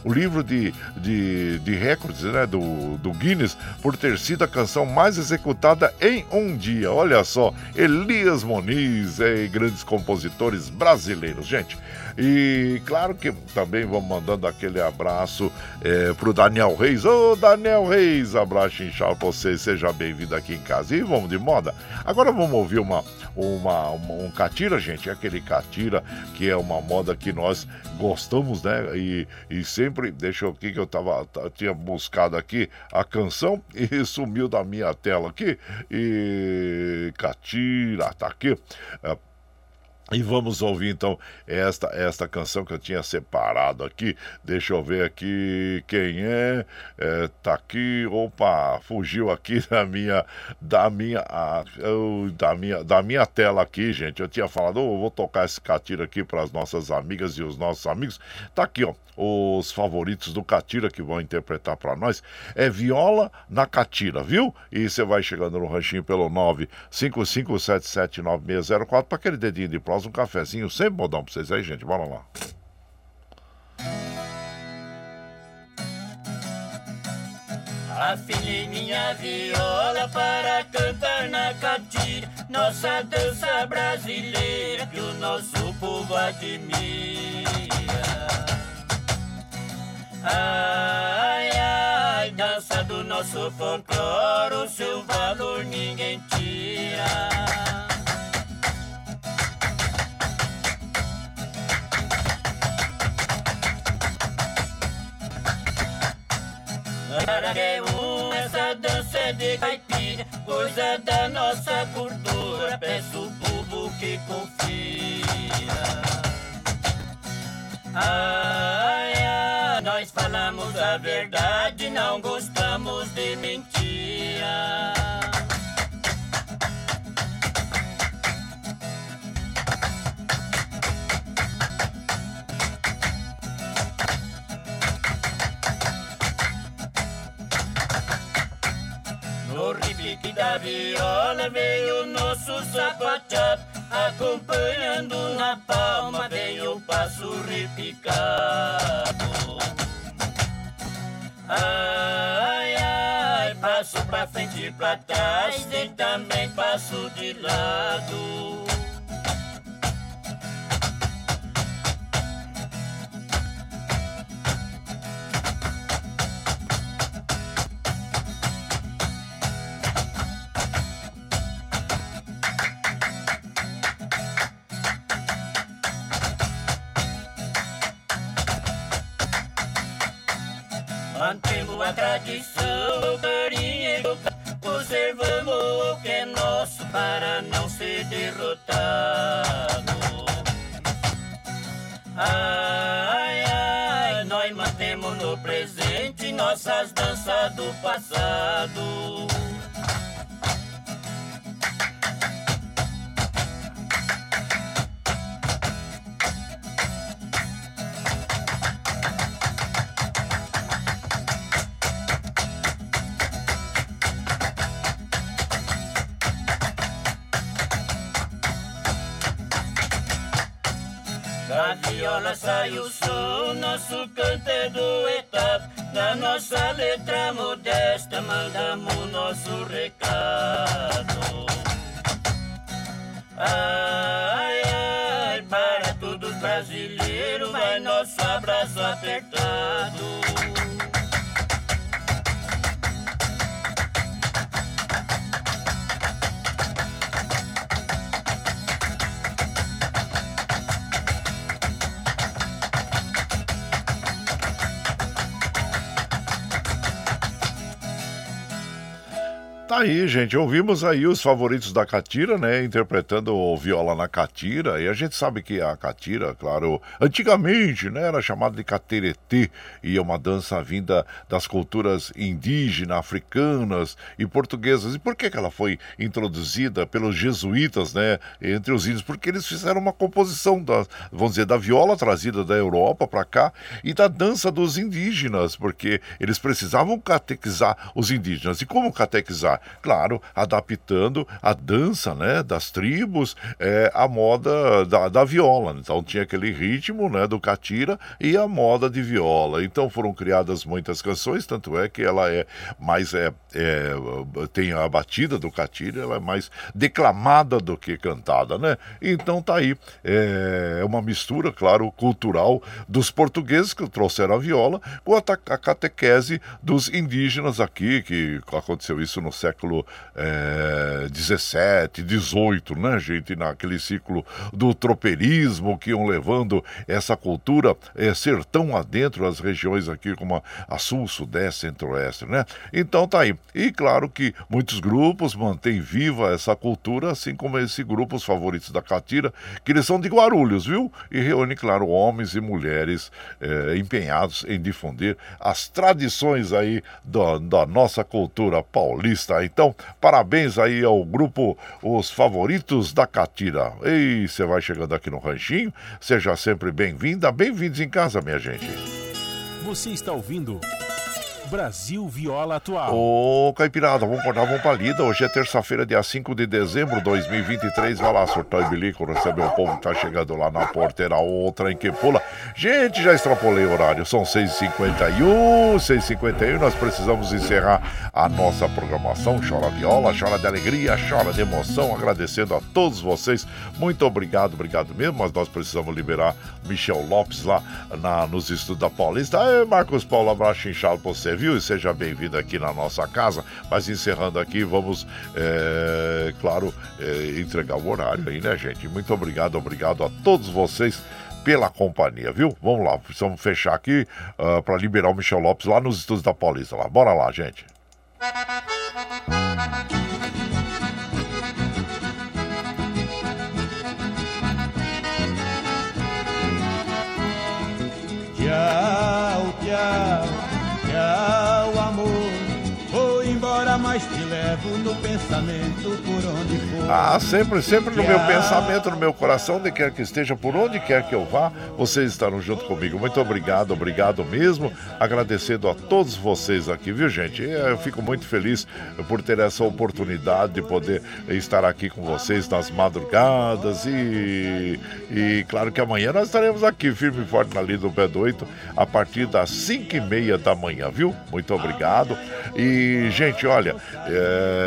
o livro de, de, de recordes né, do, do Guinness, por ter sido a canção mais executada em um dia. Olha só, Elias Muniz e grandes compositores brasileiros, gente. E claro que também vamos mandando aquele abraço é, pro Daniel Reis. Ô Daniel Reis, abraço inchado pra você, seja bem-vindo aqui em casa. E vamos de moda. Agora vamos ouvir uma, uma, uma, um catira, gente. Aquele catira que é uma moda que nós gostamos, né? E, e sempre, deixa eu aqui que eu tava, tinha buscado aqui a canção [LAUGHS] e sumiu da minha tela aqui. E catira, tá aqui. É, e vamos ouvir então esta esta canção que eu tinha separado aqui. Deixa eu ver aqui quem é. é tá aqui. Opa, fugiu aqui [LAUGHS] da minha da minha a, da minha da minha tela aqui, gente. Eu tinha falado, oh, vou tocar esse catira aqui para as nossas amigas e os nossos amigos. Tá aqui, ó, os favoritos do catira que vão interpretar para nós. É Viola na Catira, viu? E você vai chegando no ranchinho pelo 955779604 para aquele dedinho de pró nós um cafezinho, sempre modão pra vocês aí, gente. Bora lá. Afinei minha viola para cantar na catira Nossa dança brasileira que o nosso povo admira Ai, ai, dança do nosso folclore O seu valor ninguém tira Parareu, essa dança é de caipira, coisa da nossa cultura. Peço o povo que confia. Ai, ai, nós falamos a verdade, não gostamos de mentira. Repique da viola veio o nosso sapateado. Acompanhando na palma veio o passo repicado. Ai, ai, passo pra frente e pra trás E também passo de lado Mantemos a tradição, carinho e Conservamos o que é nosso para não ser derrotado. Ai, ai, nós mantemos no presente Nossas danças do passado viola sai o som, nosso canto é duetado. Na nossa letra modesta, mandamos nosso recado. Ai, ai, para todos brasileiros, vai nosso abraço apertado. Tá aí, gente. Ouvimos aí os favoritos da Catira, né? Interpretando o viola na Catira. E a gente sabe que a Catira, claro, antigamente, né? Era chamada de Cateretê. E é uma dança vinda das culturas indígenas, africanas e portuguesas. E por que, que ela foi introduzida pelos jesuítas, né? Entre os índios? Porque eles fizeram uma composição, da, vamos dizer, da viola trazida da Europa para cá e da dança dos indígenas. Porque eles precisavam catequizar os indígenas. E como catequizar? Claro, adaptando a dança né, das tribos é, à moda da, da viola. Então tinha aquele ritmo né, do catira e a moda de viola. Então foram criadas muitas canções, tanto é que ela é mais é, é tem a batida do catira, ela é mais declamada do que cantada, né? Então tá aí é uma mistura, claro, cultural dos portugueses que trouxeram a viola com a, a catequese dos indígenas aqui, que aconteceu isso no século é, 17, 18, né, gente? Naquele ciclo do tropeirismo que iam levando essa cultura é, sertão adentro, as regiões aqui como a, a sul, sudeste, centro-oeste, né? Então tá aí. E claro que muitos grupos mantêm viva essa cultura, assim como esse grupo, os favoritos da Catira, que eles são de Guarulhos, viu? E reúne, claro, homens e mulheres é, empenhados em difundir as tradições aí da, da nossa cultura paulista tá? Então, parabéns aí ao grupo Os Favoritos da Catira. Ei, você vai chegando aqui no Ranchinho, seja sempre bem-vinda, bem-vindos em casa, minha gente. Você está ouvindo Brasil Viola Atual. Ô, Caipirada, vamos acordar, vamos pra lida. Hoje é terça-feira, dia 5 de dezembro de 2023. Vai lá, surtar e bilico, receber o povo que tá chegando lá na porteira, outra em que pula. Gente, já extrapolei o horário, são 6h51, 6h51. Nós precisamos encerrar a nossa programação. Chora viola, chora de alegria, chora de emoção. Agradecendo a todos vocês. Muito obrigado, obrigado mesmo. Mas nós precisamos liberar Michel Lopes lá na, nos estudos da Paulista. Aê, Marcos Paulo, abraço inchado pra você, viu? E seja bem-vindo aqui na nossa casa. Mas encerrando aqui, vamos, é, claro, é, entregar o horário aí, né, gente? Muito obrigado, obrigado a todos vocês pela companhia, viu? Vamos lá, precisamos fechar aqui uh, para liberar o Michel Lopes lá nos estudos da Paulista. Lá. Bora lá, gente. Tchau, mas te levo no pensamento por onde for. Ah, sempre, sempre no meu pensamento, no meu coração, onde quer que esteja, por onde quer que eu vá, vocês estarão junto comigo. Muito obrigado, obrigado mesmo. Agradecendo a todos vocês aqui, viu, gente? Eu fico muito feliz por ter essa oportunidade de poder estar aqui com vocês nas madrugadas e, e claro que amanhã nós estaremos aqui, firme e forte na linha do Pé do 8, a partir das 5 e meia da manhã, viu? Muito obrigado. E, gente, olha, é,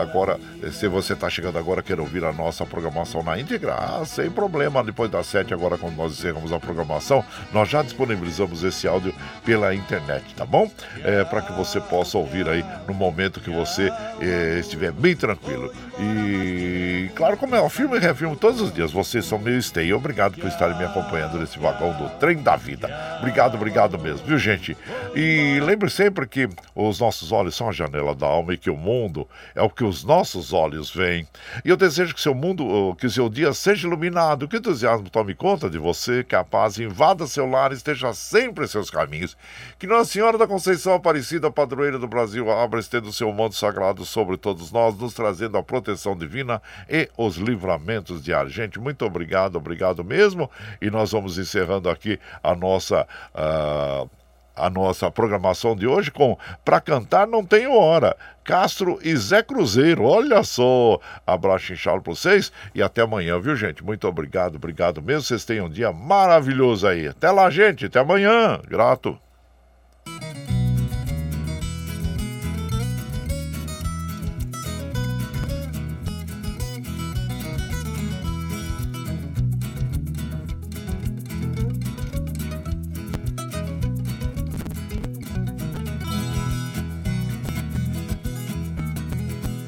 agora, se você está chegando agora, quer ouvir a nossa programação na íntegra, ah, sem problema, depois das 7, agora quando nós encerramos a programação, nós já disponibilizamos esse áudio pela internet, tá bom? É, Para que você possa ouvir aí no momento que você é, estiver bem tranquilo. E, claro, como é, eu filme e refilmo todos os dias, vocês são meu stay. Obrigado por estarem me acompanhando nesse vagão do trem da vida. Obrigado, obrigado mesmo, viu, gente? E lembre sempre que os nossos olhos são a janela da alma e que o mundo é o que os nossos olhos veem. E eu desejo que seu mundo, que seu dia seja iluminado, que o entusiasmo tome conta de você, que a paz invada seu lar e esteja sempre em seus caminhos. Que Nossa Senhora da Conceição Aparecida, padroeira do Brasil, abra estendo seu manto sagrado sobre todos nós, nos trazendo a proteção divina e os livramentos diários. Gente, muito obrigado, obrigado mesmo. E nós vamos encerrando aqui a nossa. Uh, a nossa programação de hoje com Pra Cantar Não Tenho Hora. Castro e Zé Cruzeiro, olha só. Abraço inchado para vocês e até amanhã, viu, gente? Muito obrigado, obrigado mesmo. Vocês tenham um dia maravilhoso aí. Até lá, gente. Até amanhã. Grato.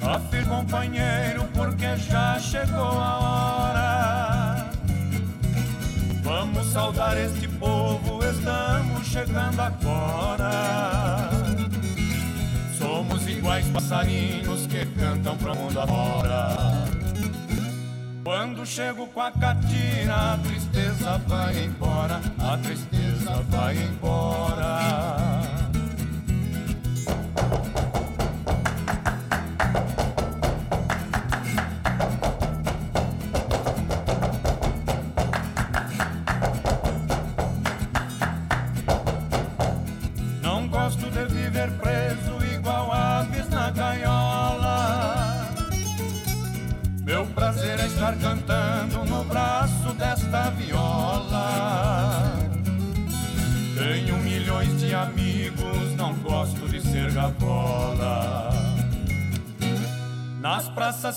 Afirma companheiro, porque já chegou a hora. Vamos saudar este povo, estamos chegando agora. Somos iguais passarinhos que cantam pro mundo afora. Quando chego com a catira, a tristeza vai embora, a tristeza vai embora.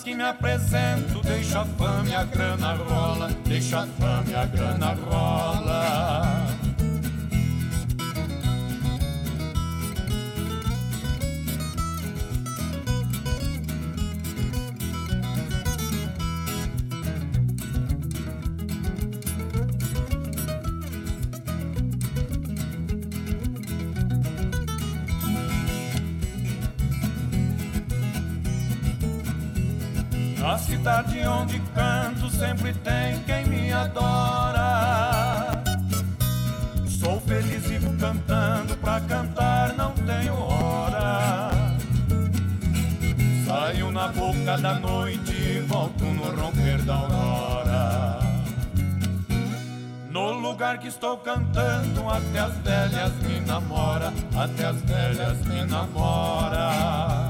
Que me apresento, deixa a fama e a grana rola, deixa a fama e a grana rola. Cidade onde canto sempre tem quem me adora. Sou feliz e vou cantando, pra cantar não tenho hora. Saio na boca da noite e volto no romper da aurora. No lugar que estou cantando, até as velhas me namora, até as velhas me namora.